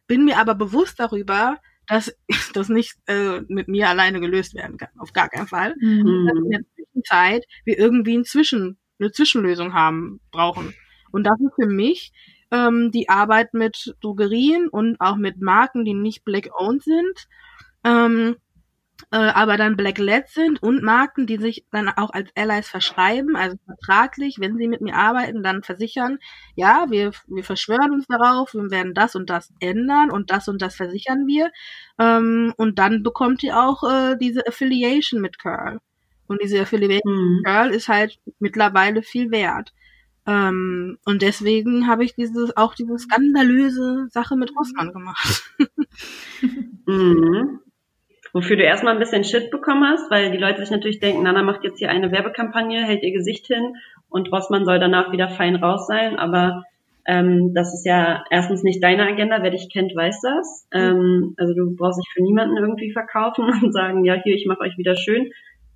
bin mir aber bewusst darüber, dass [LAUGHS] das nicht äh, mit mir alleine gelöst werden kann. Auf gar keinen Fall. Mhm. Dass in der Zwischenzeit wir irgendwie ein Zwischen, eine Zwischenlösung haben, brauchen. Und das ist für mich ähm, die Arbeit mit Drogerien und auch mit Marken, die nicht black-owned sind. Ähm, äh, aber dann Black-led sind und Marken, die sich dann auch als Allies verschreiben, also vertraglich, wenn sie mit mir arbeiten, dann versichern, ja, wir, wir verschwören uns darauf, wir werden das und das ändern und das und das versichern wir. Ähm, und dann bekommt ihr auch äh, diese Affiliation mit Curl. Und diese Affiliation mhm. mit Curl ist halt mittlerweile viel wert. Ähm, und deswegen habe ich dieses, auch diese skandalöse Sache mit Rossmann gemacht. [LAUGHS] mhm. Wofür du erstmal ein bisschen Shit bekommen hast, weil die Leute sich natürlich denken, Nana macht jetzt hier eine Werbekampagne, hält ihr Gesicht hin und Rossmann soll danach wieder fein raus sein, aber ähm, das ist ja erstens nicht deine Agenda, wer dich kennt, weiß das. Ähm, also du brauchst dich für niemanden irgendwie verkaufen [LAUGHS] und sagen, ja, hier, ich mache euch wieder schön,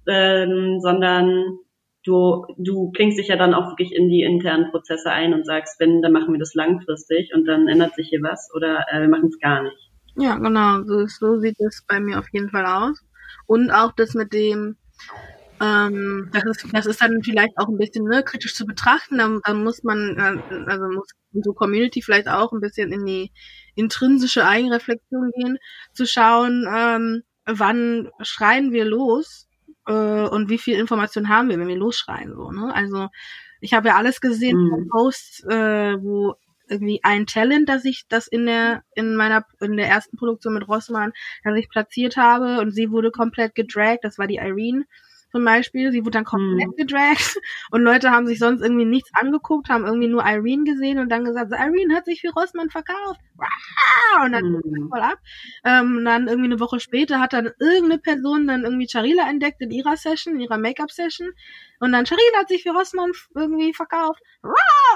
ähm, sondern du, du klingst dich ja dann auch wirklich in die internen Prozesse ein und sagst, wenn, dann machen wir das langfristig und dann ändert sich hier was oder äh, wir machen es gar nicht. Ja, genau, so, so sieht es bei mir auf jeden Fall aus. Und auch das mit dem, ähm, das ist, das ist dann vielleicht auch ein bisschen ne, kritisch zu betrachten. Da, da muss man, äh, also muss unsere Community vielleicht auch ein bisschen in die intrinsische Eigenreflexion gehen, zu schauen, ähm, wann schreien wir los äh, und wie viel Information haben wir, wenn wir losschreien. So, ne? Also ich habe ja alles gesehen, mhm. Posts, äh, wo irgendwie ein Talent, dass ich das in der in meiner in der ersten Produktion mit Rossmann, dass ich platziert habe und sie wurde komplett gedragt. Das war die Irene zum Beispiel. Sie wurde dann komplett mhm. gedragt [LAUGHS] und Leute haben sich sonst irgendwie nichts angeguckt, haben irgendwie nur Irene gesehen und dann gesagt, Irene hat sich für Rossmann verkauft. Und dann mhm. voll ab. Ähm, und dann irgendwie eine Woche später hat dann irgendeine Person dann irgendwie Charila entdeckt in ihrer Session, in ihrer Make-up-Session. Und dann Charila hat sich für Rossmann irgendwie verkauft.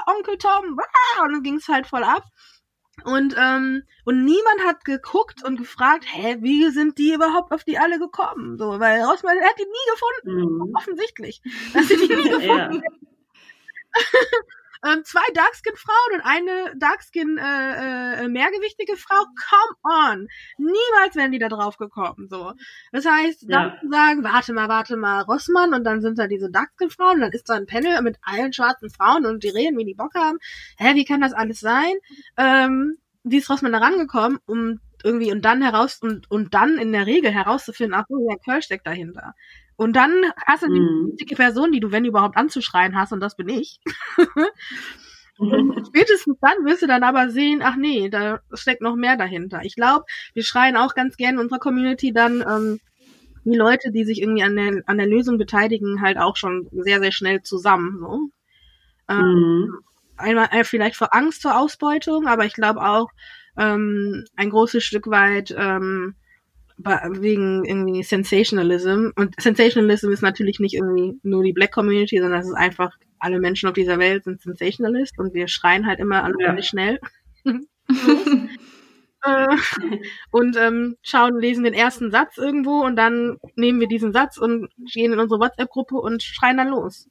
Onkel Tom. Und dann ging es halt voll ab. Und, ähm, und niemand hat geguckt und gefragt, hä, wie sind die überhaupt auf die alle gekommen? So, weil Rossmann hat die nie gefunden. Mhm. Offensichtlich. Dass sie die nie [LAUGHS] gefunden ja. Ähm, zwei Darkskin-Frauen und eine Darkskin äh, äh, mehrgewichtige Frau. Come on. Niemals wären die da drauf gekommen. So. Das heißt, dann ja. sagen, warte mal, warte mal, Rossmann und dann sind da diese Darkskin-Frauen und dann ist da ein Panel mit allen schwarzen Frauen und die reden, wie die Bock haben. Hä, wie kann das alles sein? Ähm, wie ist Rossmann da rangekommen, um irgendwie und dann heraus und, und dann in der Regel herauszufinden, ach so, ja, Curl steckt dahinter. Und dann hast du die mhm. dicke Person, die du, wenn überhaupt, anzuschreien hast, und das bin ich. [LAUGHS] Spätestens dann wirst du dann aber sehen, ach nee, da steckt noch mehr dahinter. Ich glaube, wir schreien auch ganz gerne in unserer Community dann ähm, die Leute, die sich irgendwie an der, an der Lösung beteiligen, halt auch schon sehr, sehr schnell zusammen. So. Ähm, mhm. Einmal äh, vielleicht vor Angst vor Ausbeutung, aber ich glaube auch ähm, ein großes Stück weit ähm, wegen irgendwie Sensationalism. Und Sensationalism ist natürlich nicht irgendwie nur die Black Community, sondern es ist einfach, alle Menschen auf dieser Welt sind Sensationalist und wir schreien halt immer alle ja. schnell. [LAUGHS] Äh, und ähm, schauen, lesen den ersten Satz irgendwo und dann nehmen wir diesen Satz und gehen in unsere WhatsApp-Gruppe und schreien dann los.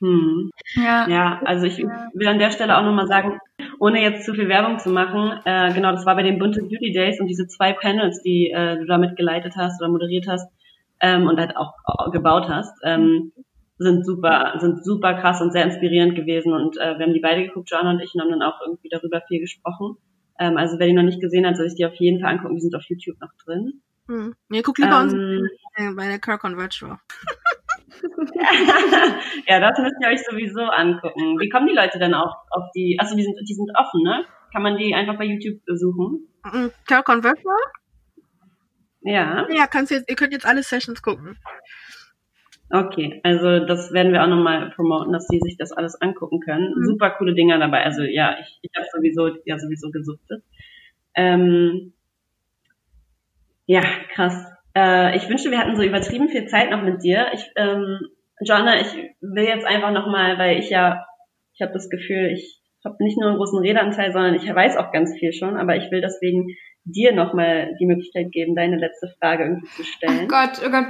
Hm. Ja. ja, also ich will an der Stelle auch nochmal sagen, ohne jetzt zu viel Werbung zu machen, äh, genau, das war bei den Bunte Beauty Days und diese zwei Panels, die äh, du damit geleitet hast oder moderiert hast ähm, und halt auch gebaut hast, ähm, sind super, sind super krass und sehr inspirierend gewesen und äh, wir haben die beide geguckt, Joanna und ich, und haben dann auch irgendwie darüber viel gesprochen. Ähm, also wer die noch nicht gesehen hat, soll sich die auf jeden Fall angucken, die sind auf YouTube noch drin. Hm. Nee, guck lieber ähm, uns bei der Kirk on Virtual. [LAUGHS] ja, das müsst ihr euch sowieso angucken. Wie kommen die Leute denn auf, auf die, also die sind, die sind offen, ne? Kann man die einfach bei YouTube besuchen? Tell Convertible? Ja. Ja, kannst jetzt, ihr könnt jetzt alle Sessions gucken. Okay, also das werden wir auch nochmal promoten, dass die sich das alles angucken können. Mhm. Super coole Dinger dabei. Also ja, ich, ich habe sowieso, ja sowieso gesuchtet. Ähm, Ja, krass. Äh, ich wünschte, wir hatten so übertrieben viel Zeit noch mit dir. Ich, ähm, Joanna, ich will jetzt einfach nochmal, weil ich ja, ich habe das Gefühl, ich habe nicht nur einen großen Redeanteil, sondern ich weiß auch ganz viel schon, aber ich will deswegen dir nochmal die Möglichkeit geben, deine letzte Frage irgendwie zu stellen. Oh Gott, oh Gott.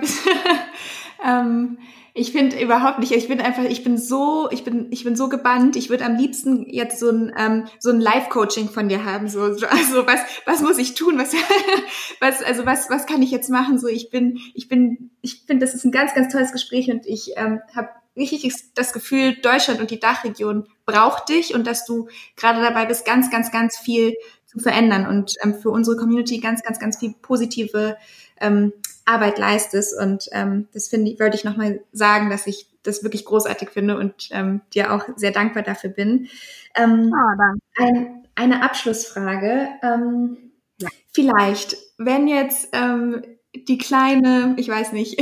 [LAUGHS] ähm, ich finde überhaupt nicht. Ich bin einfach, ich bin so, ich bin, ich bin so gebannt. Ich würde am liebsten jetzt so ein ähm, so ein Live-Coaching von dir haben. So, so, also was, was muss ich tun? Was, [LAUGHS] was, also was, was kann ich jetzt machen? So, ich bin, ich bin, ich finde, das ist ein ganz, ganz tolles Gespräch und ich ähm, habe richtig das Gefühl, Deutschland und die Dachregion braucht dich und dass du gerade dabei bist, ganz, ganz, ganz viel zu verändern und ähm, für unsere Community ganz, ganz, ganz viel positive ähm, Arbeit leistest. Und ähm, das finde ich, würde ich nochmal sagen, dass ich das wirklich großartig finde und ähm, dir auch sehr dankbar dafür bin. Ähm, ah, ein, eine Abschlussfrage. Ähm, ja. Vielleicht, wenn jetzt ähm, die kleine, ich weiß nicht,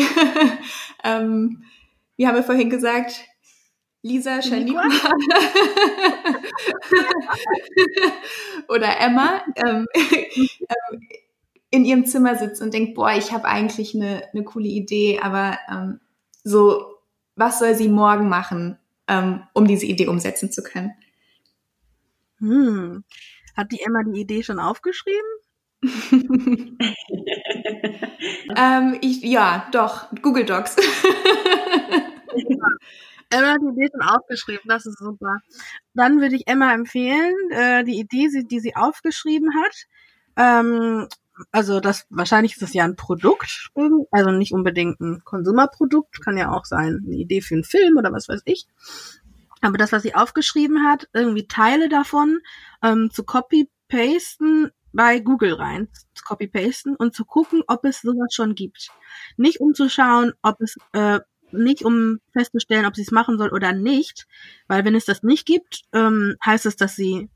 [LAUGHS] ähm, wie haben wir vorhin gesagt, Lisa Shaniqua [LAUGHS] oder Emma ähm, [LAUGHS] ähm, in ihrem Zimmer sitzt und denkt, boah, ich habe eigentlich eine, eine coole Idee, aber ähm, so, was soll sie morgen machen, ähm, um diese Idee umsetzen zu können? Hm. Hat die Emma die Idee schon aufgeschrieben? [LAUGHS] ähm, ich, ja, doch, Google Docs. Emma hat die Idee schon aufgeschrieben, das ist super. Dann würde ich Emma empfehlen, äh, die Idee, die sie aufgeschrieben hat, ähm, also das wahrscheinlich ist das ja ein Produkt, also nicht unbedingt ein Konsumerprodukt, kann ja auch sein, eine Idee für einen Film oder was weiß ich. Aber das, was sie aufgeschrieben hat, irgendwie Teile davon ähm, zu copy-pasten bei Google rein, zu copy-pasten und zu gucken, ob es sowas schon gibt. Nicht um zu schauen, ob es, äh, nicht um festzustellen, ob sie es machen soll oder nicht, weil wenn es das nicht gibt, ähm, heißt es, dass sie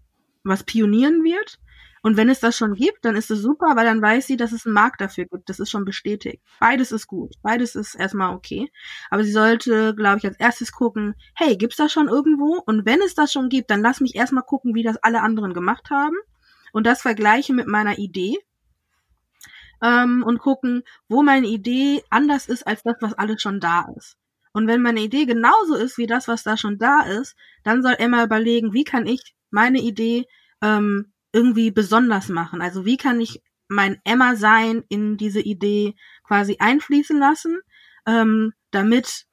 was pionieren wird und wenn es das schon gibt, dann ist es super, weil dann weiß sie, dass es einen Markt dafür gibt. Das ist schon bestätigt. Beides ist gut. Beides ist erstmal okay. Aber sie sollte, glaube ich, als erstes gucken, hey, gibt's das schon irgendwo? Und wenn es das schon gibt, dann lass mich erstmal gucken, wie das alle anderen gemacht haben. Und das vergleiche mit meiner Idee. Ähm, und gucken, wo meine Idee anders ist als das, was alles schon da ist. Und wenn meine Idee genauso ist wie das, was da schon da ist, dann soll Emma überlegen, wie kann ich meine Idee ähm, irgendwie besonders machen? Also wie kann ich mein Emma-Sein in diese Idee quasi einfließen lassen, ähm, damit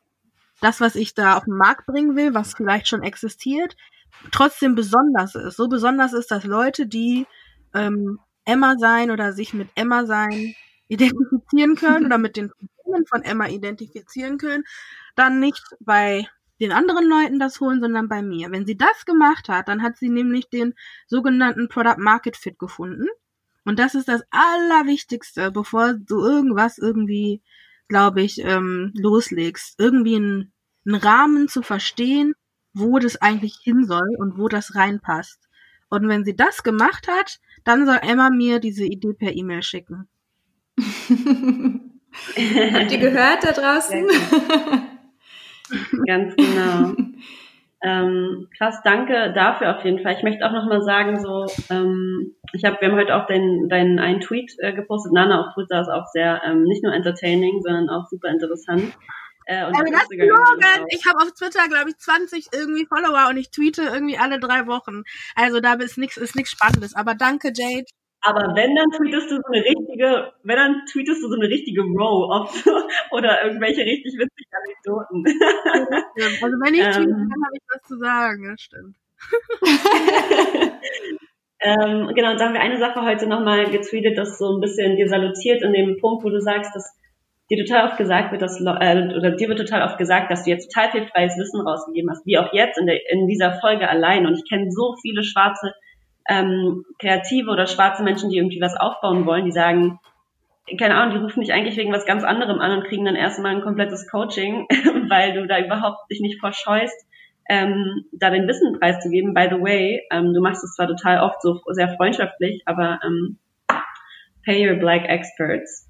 das, was ich da auf den Markt bringen will, was vielleicht schon existiert, trotzdem besonders ist. So besonders ist, dass Leute, die ähm, Emma sein oder sich mit Emma sein [LAUGHS] identifizieren können oder mit den Problemen von Emma identifizieren können, dann nicht bei den anderen Leuten das holen, sondern bei mir. Wenn sie das gemacht hat, dann hat sie nämlich den sogenannten Product Market Fit gefunden. Und das ist das Allerwichtigste, bevor du irgendwas irgendwie, glaube ich, ähm, loslegst. Irgendwie einen, einen Rahmen zu verstehen, wo das eigentlich hin soll und wo das reinpasst. Und wenn sie das gemacht hat, dann soll Emma mir diese Idee per E-Mail schicken. [LAUGHS] Habt ihr gehört da draußen? Ganz genau. [LAUGHS] ähm, krass, danke dafür auf jeden Fall. Ich möchte auch nochmal sagen, so, ähm, ich habe, wir haben heute auch deinen deinen einen Tweet äh, gepostet. Nana auf Twitter ist auch sehr ähm, nicht nur entertaining, sondern auch super interessant. Äh, und Aber das Slogan, ich habe auf Twitter, glaube ich, 20 irgendwie Follower und ich tweete irgendwie alle drei Wochen. Also da ist nichts ist nichts Spannendes. Aber danke, Jade. Aber wenn, dann tweetest du so eine richtige, wenn, dann tweetest du so eine richtige Row auf, [LAUGHS] oder irgendwelche richtig witzigen Anekdoten. [LAUGHS] Also wenn ich tweete, ähm, dann habe ich was zu sagen, das stimmt. [LAUGHS] ähm, genau, da haben wir eine Sache heute nochmal getweetet, das so ein bisschen dir salutiert in dem Punkt, wo du sagst, dass dir total oft gesagt wird, dass, äh, oder dir wird total oft gesagt, dass du jetzt total viel freies Wissen rausgegeben hast, wie auch jetzt in, der, in dieser Folge allein. Und ich kenne so viele schwarze ähm, Kreative oder schwarze Menschen, die irgendwie was aufbauen wollen, die sagen, keine Ahnung, die rufen mich eigentlich wegen was ganz anderem an und kriegen dann erstmal ein komplettes Coaching, [LAUGHS] weil du da überhaupt dich nicht vorscheust, ähm, da den Wissen preiszugeben. By the way, ähm, du machst es zwar total oft so sehr freundschaftlich, aber ähm, pay your black experts.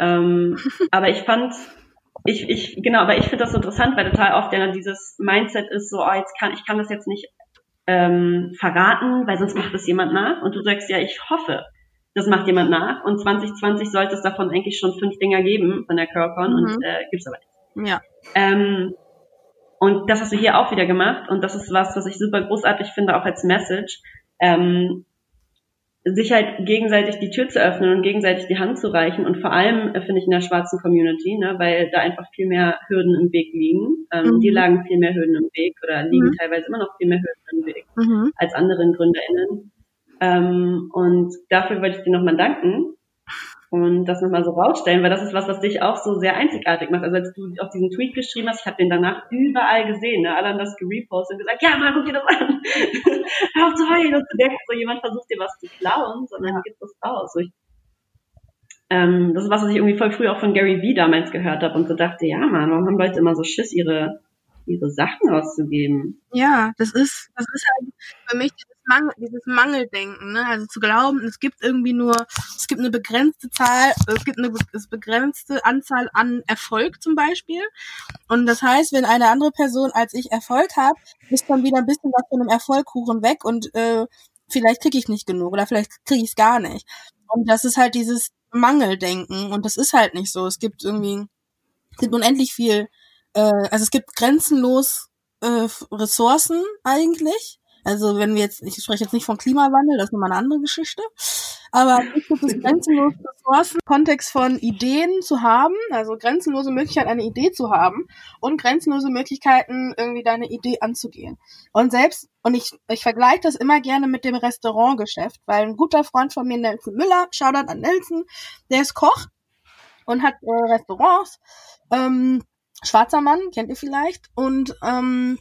Ähm, [LAUGHS] aber ich fand, ich, ich, genau, aber ich finde das so interessant, weil total oft ja dieses Mindset ist so, oh, jetzt kann, ich kann das jetzt nicht ähm, verraten, weil sonst macht es jemand nach. Und du sagst ja, ich hoffe, das macht jemand nach und 2020 sollte es davon eigentlich schon fünf Dinger geben von der Curlcon mhm. und äh, gibt's aber nicht. Ja. Ähm, und das hast du hier auch wieder gemacht und das ist was, was ich super großartig finde, auch als Message. Ähm, sich halt gegenseitig die Tür zu öffnen und gegenseitig die Hand zu reichen und vor allem äh, finde ich in der schwarzen Community, ne, weil da einfach viel mehr Hürden im Weg liegen. Ähm, mhm. Die lagen viel mehr Hürden im Weg oder liegen mhm. teilweise immer noch viel mehr Hürden im Weg mhm. als anderen GründerInnen. Ähm, und dafür wollte ich dir nochmal danken und das nochmal so rausstellen, weil das ist was, was dich auch so sehr einzigartig macht. Also als du auch diesen Tweet geschrieben hast, ich habe den danach überall gesehen, ne? alle haben das gerepostet und gesagt, ja, mal guck dir das an. [LAUGHS] Hör zu heulen und zu denken, so jemand versucht dir was zu klauen, sondern ja. gibt das raus. So, ich, ähm, das ist was, was ich irgendwie voll früh auch von Gary Vee damals gehört habe und so dachte, ja, man, warum haben Leute immer so Schiss, ihre ihre Sachen auszugeben. Ja, das ist, das ist halt für mich dieses, Mangel, dieses Mangeldenken, ne? Also zu glauben, es gibt irgendwie nur, es gibt eine begrenzte Zahl, es gibt eine begrenzte Anzahl an Erfolg zum Beispiel. Und das heißt, wenn eine andere Person als ich Erfolg hat, ist dann wieder ein bisschen was von einem Erfolgkuchen weg und äh, vielleicht kriege ich nicht genug oder vielleicht kriege ich es gar nicht. Und das ist halt dieses Mangeldenken und das ist halt nicht so. Es gibt irgendwie, es gibt unendlich viel äh, also es gibt grenzenlos äh, Ressourcen eigentlich. Also wenn wir jetzt, ich spreche jetzt nicht von Klimawandel, das ist nochmal eine andere Geschichte, aber es gibt es grenzenlose Ressourcen, Kontext von Ideen zu haben, also grenzenlose Möglichkeit, eine Idee zu haben und grenzenlose Möglichkeiten, irgendwie deine Idee anzugehen. Und selbst, und ich, ich vergleiche das immer gerne mit dem Restaurantgeschäft, weil ein guter Freund von mir, Nelson Müller, Shoutout an Nelson, der ist Koch und hat äh, Restaurants, ähm, schwarzer Mann, kennt ihr vielleicht. Und, ähm,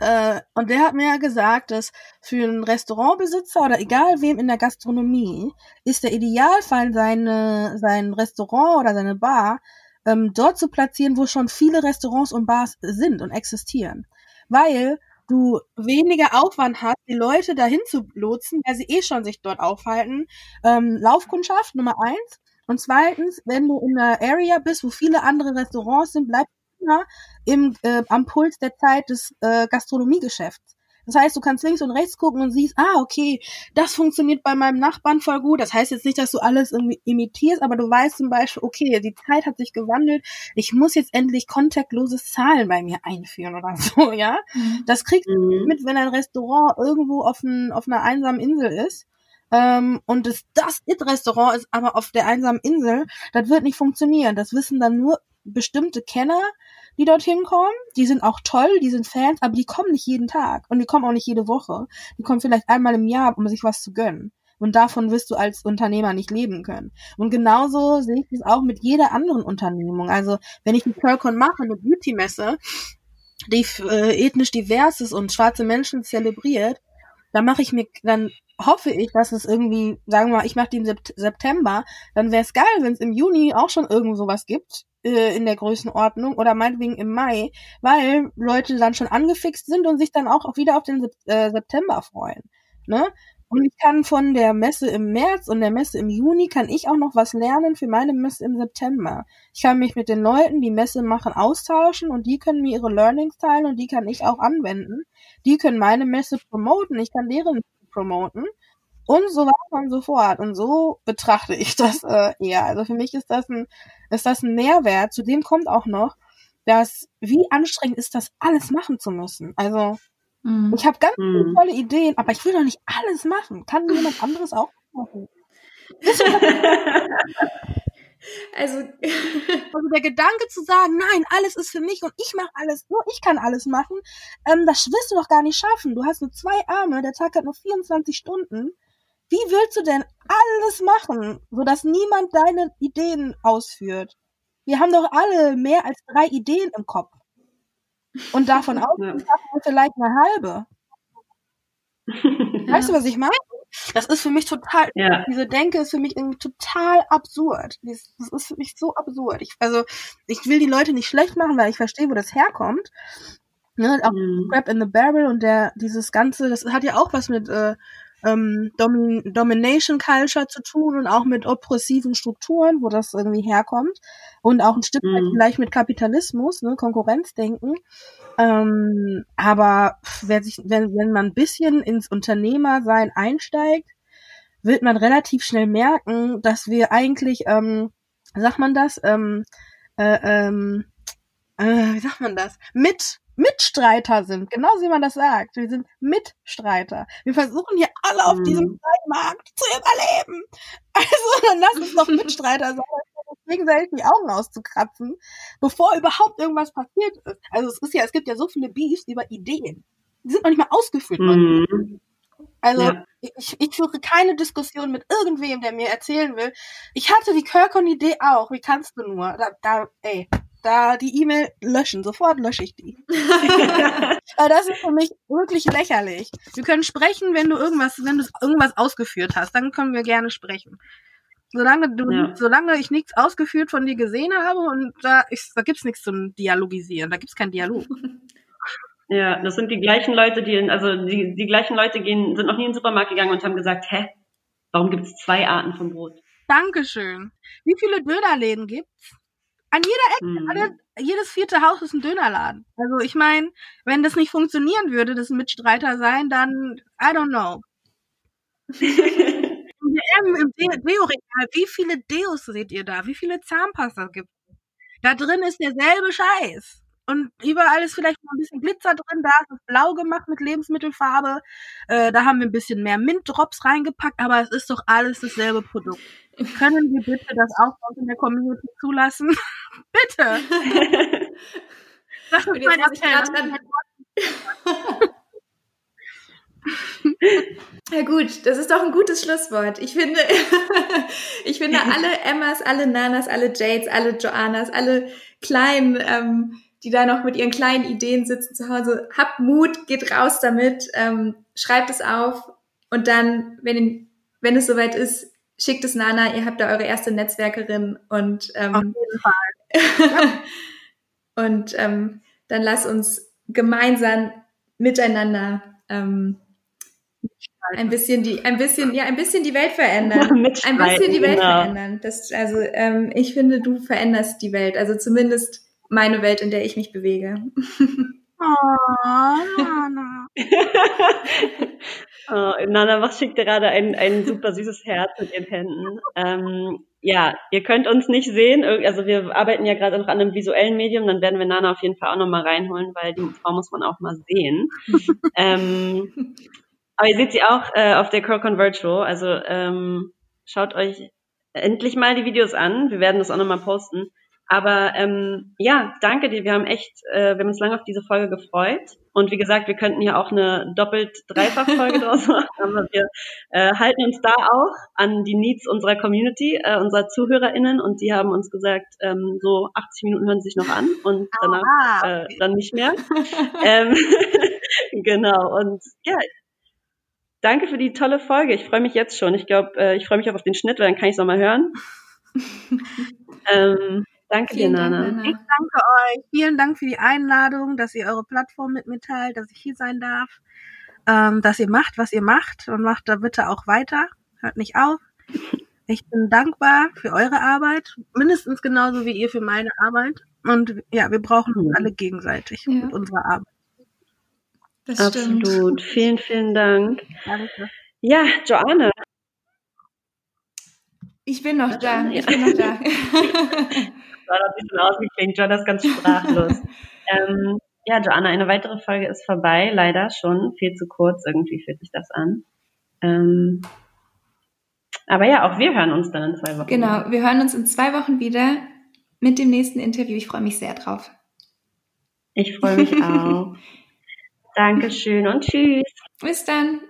äh, und der hat mir ja gesagt, dass für einen Restaurantbesitzer oder egal wem in der Gastronomie ist der Idealfall, seine, sein Restaurant oder seine Bar ähm, dort zu platzieren, wo schon viele Restaurants und Bars sind und existieren. Weil du weniger Aufwand hast, die Leute dahin zu lotsen, weil sie eh schon sich dort aufhalten. Ähm, Laufkundschaft Nummer eins. Und zweitens, wenn du in einer Area bist, wo viele andere Restaurants sind, bleibst du immer im, äh, am Puls der Zeit des äh, Gastronomiegeschäfts. Das heißt, du kannst links und rechts gucken und siehst, ah, okay, das funktioniert bei meinem Nachbarn voll gut. Das heißt jetzt nicht, dass du alles irgendwie imitierst, aber du weißt zum Beispiel, okay, die Zeit hat sich gewandelt. Ich muss jetzt endlich kontaktloses Zahlen bei mir einführen oder [LAUGHS] so, ja. Mhm. Das kriegst du mhm. mit, wenn ein Restaurant irgendwo auf, ein, auf einer einsamen Insel ist ähm, und es das It-Restaurant ist aber auf der einsamen Insel, das wird nicht funktionieren. Das wissen dann nur bestimmte Kenner, die dorthin kommen. Die sind auch toll, die sind Fans, aber die kommen nicht jeden Tag und die kommen auch nicht jede Woche. Die kommen vielleicht einmal im Jahr, um sich was zu gönnen. Und davon wirst du als Unternehmer nicht leben können. Und genauso sehe ich es auch mit jeder anderen Unternehmung. Also wenn ich eine Curlcon mache, eine Beauty-Messe, die äh, ethnisch divers ist und schwarze Menschen zelebriert, dann mache ich mir, dann hoffe ich, dass es irgendwie, sagen wir mal, ich mache die im September, dann wäre es geil, wenn es im Juni auch schon irgend sowas gibt äh, in der Größenordnung oder meinetwegen im Mai, weil Leute dann schon angefixt sind und sich dann auch wieder auf den äh, September freuen. Ne? Und ich kann von der Messe im März und der Messe im Juni kann ich auch noch was lernen für meine Messe im September. Ich kann mich mit den Leuten, die Messe machen, austauschen und die können mir ihre Learnings teilen und die kann ich auch anwenden. Die können meine Messe promoten, ich kann deren promoten und so weiter und so fort. Und so betrachte ich das äh, eher. Also für mich ist das ein, ist das ein Mehrwert. Zudem kommt auch noch, dass wie anstrengend ist das, alles machen zu müssen. Also mhm. ich habe ganz mhm. tolle Ideen, aber ich will doch nicht alles machen. Kann jemand anderes auch machen? [LAUGHS] Also, [LAUGHS] also der Gedanke zu sagen, nein, alles ist für mich und ich mache alles, nur ich kann alles machen, ähm, das wirst du doch gar nicht schaffen. Du hast nur zwei Arme, der Tag hat nur 24 Stunden. Wie willst du denn alles machen, sodass niemand deine Ideen ausführt? Wir haben doch alle mehr als drei Ideen im Kopf. Und davon aus [LAUGHS] ja. vielleicht eine halbe. [LAUGHS] Weißt du, was ich meine? Das ist für mich total, ja. diese Denke ist für mich total absurd. Das ist für mich so absurd. Ich, also, ich will die Leute nicht schlecht machen, weil ich verstehe, wo das herkommt. Ne, auch mhm. Crap in the Barrel und der, dieses Ganze, das hat ja auch was mit äh, ähm, Domin Domination Culture zu tun und auch mit oppressiven Strukturen, wo das irgendwie herkommt. Und auch ein Stück weit mhm. vielleicht mit Kapitalismus, ne, Konkurrenzdenken. Ähm, aber wer sich, wenn, wenn man ein bisschen ins Unternehmersein einsteigt, wird man relativ schnell merken, dass wir eigentlich, ähm, sagt man das, ähm, äh, ähm, äh, wie sagt man das, mit Mitstreiter sind, genauso wie man das sagt. Wir sind Mitstreiter. Wir versuchen hier alle auf mhm. diesem Markt zu überleben. [LAUGHS] Also dann lass uns doch Mitstreiter sein, gegenseitig die Augen auszukratzen, bevor überhaupt irgendwas passiert ist. Also es ist ja, es gibt ja so viele Beefs über Ideen. Die sind noch nicht mal ausgeführt worden. Mhm. Also ja. ich, ich führe keine Diskussion mit irgendwem, der mir erzählen will. Ich hatte die Kirkon-Idee auch. Wie kannst du nur? Da, da, ey, da die E-Mail löschen. Sofort lösche ich die. [LAUGHS] Weil das ist für mich wirklich lächerlich. Wir können sprechen, wenn du irgendwas, wenn du irgendwas ausgeführt hast, dann können wir gerne sprechen. Solange du, ja. solange ich nichts ausgeführt von dir gesehen habe und da, ich, da gibt's nichts zum Dialogisieren, da gibt's keinen Dialog. [LAUGHS] Ja, das sind die gleichen Leute, die, in, also die, die gleichen Leute gehen, sind noch nie in den Supermarkt gegangen und haben gesagt, hä, warum gibt es zwei Arten von Brot? Dankeschön. Wie viele Dönerläden gibt's? An jeder Ecke, hm. alle, jedes vierte Haus ist ein Dönerladen. Also ich meine, wenn das nicht funktionieren würde, das Mitstreiter sein, dann I don't know. [LAUGHS] Im Deo-Regal, wie viele Deos seht ihr da? Wie viele Zahnpasta gibt es? Da drin ist derselbe Scheiß. Und überall ist vielleicht noch ein bisschen Glitzer drin. Da ist es blau gemacht mit Lebensmittelfarbe. Äh, da haben wir ein bisschen mehr Mint-Drops reingepackt, aber es ist doch alles dasselbe Produkt. Können wir bitte das auch in der Community zulassen? [LAUGHS] bitte! Das ist mein Appell. Ja gut, das ist doch ein gutes Schlusswort. Ich finde, [LAUGHS] ich finde alle Emmas, alle Nanas, alle Jades, alle Joannas, alle kleinen ähm, die da noch mit ihren kleinen Ideen sitzen zu Hause. Habt Mut, geht raus damit, ähm, schreibt es auf und dann, wenn, wenn es soweit ist, schickt es Nana, ihr habt da eure erste Netzwerkerin und ähm, auf jeden Fall. [LAUGHS] und ähm, dann lass uns gemeinsam miteinander ähm, ein bisschen die, ein bisschen, ja, ein bisschen die Welt verändern. [LAUGHS] ein bisschen die Welt genau. verändern. Das, also ähm, ich finde, du veränderst die Welt. Also zumindest meine Welt, in der ich mich bewege. [LAUGHS] Oh, Nana. Oh, Nana was schickt gerade ein, ein super süßes Herz mit ihren Händen. Ähm, ja, ihr könnt uns nicht sehen. Also wir arbeiten ja gerade noch an einem visuellen Medium. Dann werden wir Nana auf jeden Fall auch nochmal reinholen, weil die Frau muss man auch mal sehen. [LAUGHS] ähm, aber ihr seht sie auch äh, auf der Crocon Virtual. Also ähm, schaut euch endlich mal die Videos an. Wir werden das auch nochmal posten. Aber ähm, ja, danke dir. Wir haben echt, äh, wir haben uns lange auf diese Folge gefreut. Und wie gesagt, wir könnten hier auch eine doppelt dreifach Folge draus machen. [LAUGHS] Aber wir äh, halten uns da auch an die Needs unserer Community, äh, unserer ZuhörerInnen. Und die haben uns gesagt, ähm, so 80 Minuten hören sich noch an und danach äh, dann nicht mehr. [LAUGHS] ähm, [LAUGHS] genau. Und ja, danke für die tolle Folge. Ich freue mich jetzt schon. Ich glaube, äh, ich freue mich auch auf den Schnitt, weil dann kann ich es nochmal hören. ähm, Danke Vielen dir, Nana. Dank, Ich danke euch. Vielen Dank für die Einladung, dass ihr eure Plattform mit mir teilt, dass ich hier sein darf, ähm, dass ihr macht, was ihr macht und macht da bitte auch weiter. Hört nicht auf. Ich bin dankbar für eure Arbeit, mindestens genauso wie ihr für meine Arbeit. Und ja, wir brauchen uns alle gegenseitig ja. mit unserer Arbeit. Das Absolut. Stimmt. Vielen, vielen Dank. Danke. Ja, Joanne. Ich bin noch da. Ich bin noch da. [LAUGHS] war ein bisschen ausgeklingt. John ist ganz sprachlos. [LAUGHS] ähm, ja, Joanna, eine weitere Folge ist vorbei, leider schon. Viel zu kurz, irgendwie fühlt sich das an. Ähm, aber ja, auch wir hören uns dann in zwei Wochen. Genau, wir hören uns in zwei Wochen wieder mit dem nächsten Interview. Ich freue mich sehr drauf. Ich freue mich [LAUGHS] auch. Dankeschön und tschüss. Bis dann.